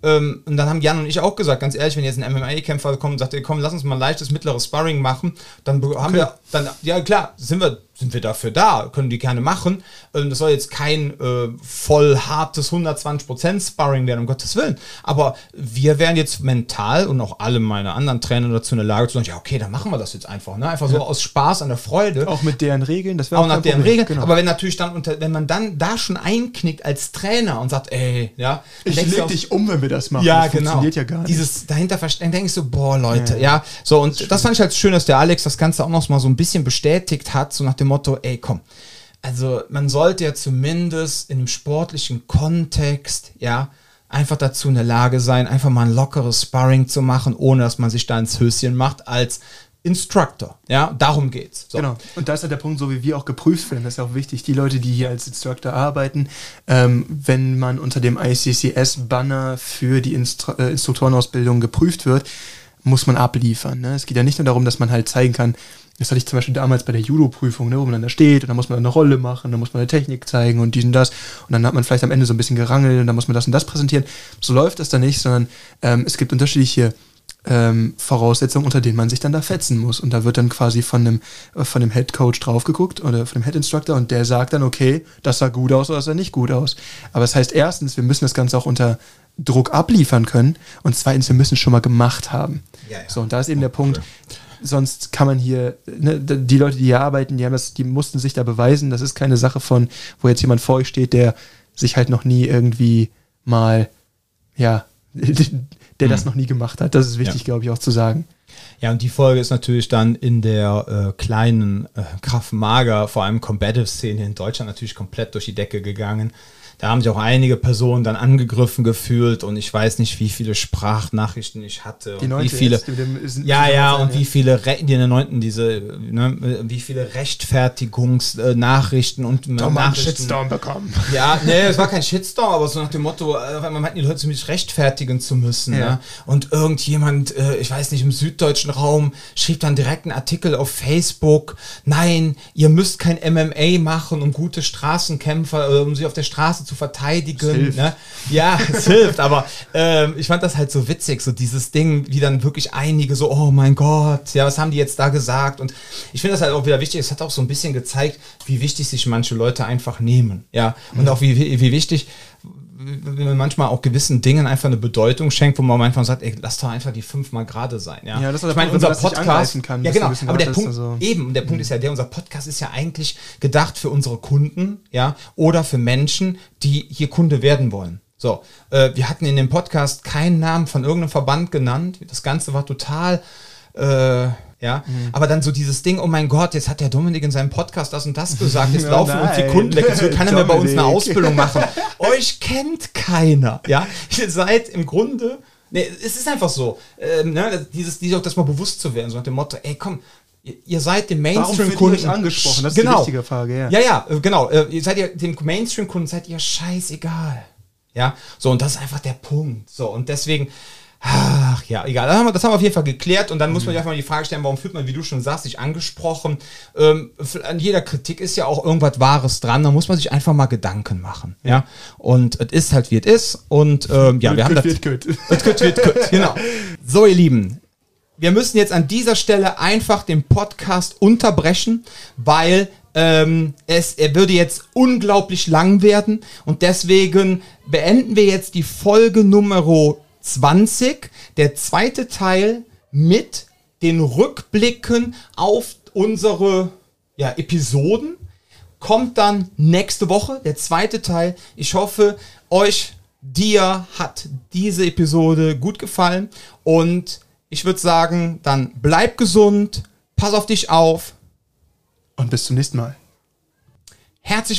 Ähm, und dann haben Jan und ich auch gesagt, ganz ehrlich, wenn jetzt ein MMA-Kämpfer kommt und sagt, ey, komm, lass uns mal ein leichtes, mittleres Sparring machen, dann be- haben wir, dann, ja klar, sind wir, sind wir dafür da, können die gerne machen. Ähm, das soll jetzt kein äh, voll hartes 120% Sparring werden, um Gottes Willen. Aber wir wären jetzt mental und auch alle meine anderen Trainer dazu in der Lage zu sagen, ja, okay, dann machen wir das jetzt einfach, ne? Einfach so aus Spaß, an der Freude Auch mit deren Regeln, das wäre auch nach deren Problem. Regeln. Genau. Aber wenn natürlich dann unter, wenn man dann da schon einknickt als Trainer und sagt, ey, ja, ich leg dich um, wenn wir das machen. ja, das genau. funktioniert ja gar nicht. Dieses dahinter verstehen, denke ich so, boah, Leute, ja. So, und das fand ich halt schön, dass der Alex das Ganze auch noch mal so ein bisschen bestätigt hat, so nach dem Motto, ey, komm. Also, man sollte ja zumindest in einem sportlichen Kontext, ja, einfach dazu in der Lage sein, einfach mal ein lockeres Sparring zu machen, ohne dass man sich da ins Höschen macht, als Instructor. Ja, darum geht's. So. Genau. Und da ist halt der Punkt, so wie wir auch geprüft werden, das ist ja auch wichtig, die Leute, die hier als Instructor arbeiten, ähm, wenn man unter dem ICCS-Banner für die Instru äh, Instruktorenausbildung geprüft wird, muss man abliefern. Ne? Es geht ja nicht nur darum, dass man halt zeigen kann, das hatte ich zum Beispiel damals bei der Judo-Prüfung, ne, wo man dann da steht und dann muss man eine Rolle machen, dann muss man eine Technik zeigen und dies und das und dann hat man vielleicht am Ende so ein bisschen gerangelt und dann muss man das und das präsentieren. So läuft das dann nicht, sondern ähm, es gibt unterschiedliche ähm, Voraussetzungen, unter denen man sich dann da fetzen muss. Und da wird dann quasi von dem, äh, von dem Head Coach drauf geguckt oder von dem Head Instructor und der sagt dann, okay, das sah gut aus oder das sah nicht gut aus. Aber das heißt erstens, wir müssen das Ganze auch unter Druck abliefern können und zweitens, wir müssen es schon mal gemacht haben. Ja, ja. So, und da ist eben der Punkt, sonst kann man hier, ne, die Leute, die hier arbeiten, die haben das, die mussten sich da beweisen. Das ist keine Sache von, wo jetzt jemand vor euch steht, der sich halt noch nie irgendwie mal, ja, der das noch nie gemacht hat. Das ist wichtig, Ja. glaube ich, auch zu sagen. Ja, und die Folge ist natürlich dann in der äh, kleinen äh, Kraft-Mager, vor allem Combative-Szene in Deutschland natürlich komplett durch die Decke gegangen. Da haben sich auch einige Personen dann angegriffen gefühlt und ich weiß nicht, wie viele Sprachnachrichten ich hatte Die wie viele. jetzt, ja, ja, und wie viele, die in der neunten, diese, ne, wie viele Rechtfertigungsnachrichten und Tom Nachrichten. Shitstorm bekommen. Ja, nee, es war kein Shitstorm, aber so nach dem Motto, äh, einmal meinten die Leute, sich rechtfertigen zu müssen. Ja. Ne? Und irgendjemand, äh, ich weiß nicht, im süddeutschen Raum schrieb dann direkt einen Artikel auf Facebook, nein, ihr müsst kein MMA machen, um gute Straßenkämpfer, äh, um sie auf der Straße zu verteidigen. Ne? Ja, es hilft, aber ähm, ich fand das halt so witzig, so dieses Ding, wie dann wirklich einige so, oh mein Gott, ja, was haben die jetzt da gesagt? Und ich finde das halt auch wieder wichtig, es hat auch so ein bisschen gezeigt, wie wichtig sich manche Leute einfach nehmen, ja, und Mhm. auch wie, wie wichtig wenn man manchmal auch gewissen Dingen einfach eine Bedeutung schenkt, wo man einfach sagt, ey, lass doch einfach die fünfmal gerade sein. Ja, Ja, das ist ich meine, unser Podcast, kann, ja genau, aber der Punkt, also- eben, der Punkt ist ja der, unser Podcast ist ja eigentlich gedacht für unsere Kunden, ja, oder für Menschen, die hier Kunde werden wollen. So, äh, wir hatten in dem Podcast keinen Namen von irgendeinem Verband genannt. Das Ganze war total, äh, ja, Mhm. aber dann so dieses Ding, oh mein Gott, jetzt hat der Dominik in seinem Podcast das und das gesagt, jetzt Oh laufen uns die. Kunden weg, jetzt will keiner mehr bei uns eine. Ausbildung machen. Euch kennt keiner, ja. Ihr seid im Grunde, nee, es ist einfach so, ähm, ne, dieses, dieses, das mal bewusst zu werden, so nach dem Motto, ey, komm, ihr, seid dem Mainstream-Kunden. angesprochen? Das ist die wichtige Frage, ja. Ja, ja, äh, genau. Äh, ihr seid ihr dem Mainstream-Kunden seid ihr scheißegal. Ja, so, und das ist einfach der Punkt. So, und deswegen, ach ja, egal. Das haben, wir, das haben wir auf jeden Fall geklärt und dann muss man sich einfach mal die Frage stellen, warum fühlt man, wie du schon sagst, sich angesprochen? Ähm, an jeder Kritik ist ja auch irgendwas Wahres dran, da muss man sich einfach mal Gedanken machen. Ja, und es ist halt, wie es ist. Und ähm, ja, wir haben das. Wird gut. Es gut, wird gut, genau. So, ihr Lieben, wir müssen jetzt an dieser Stelle einfach den Podcast unterbrechen, weil ähm, es, er würde jetzt unglaublich lang werden und deswegen beenden wir jetzt die Folge Nummer 20, der zweite Teil mit den Rückblicken auf unsere ja, Episoden kommt dann nächste Woche, der zweite Teil. Ich hoffe, euch, dir hat diese Episode gut gefallen und ich würde sagen, dann bleib gesund, pass auf dich auf. Und bis zum nächsten Mal. Herzlich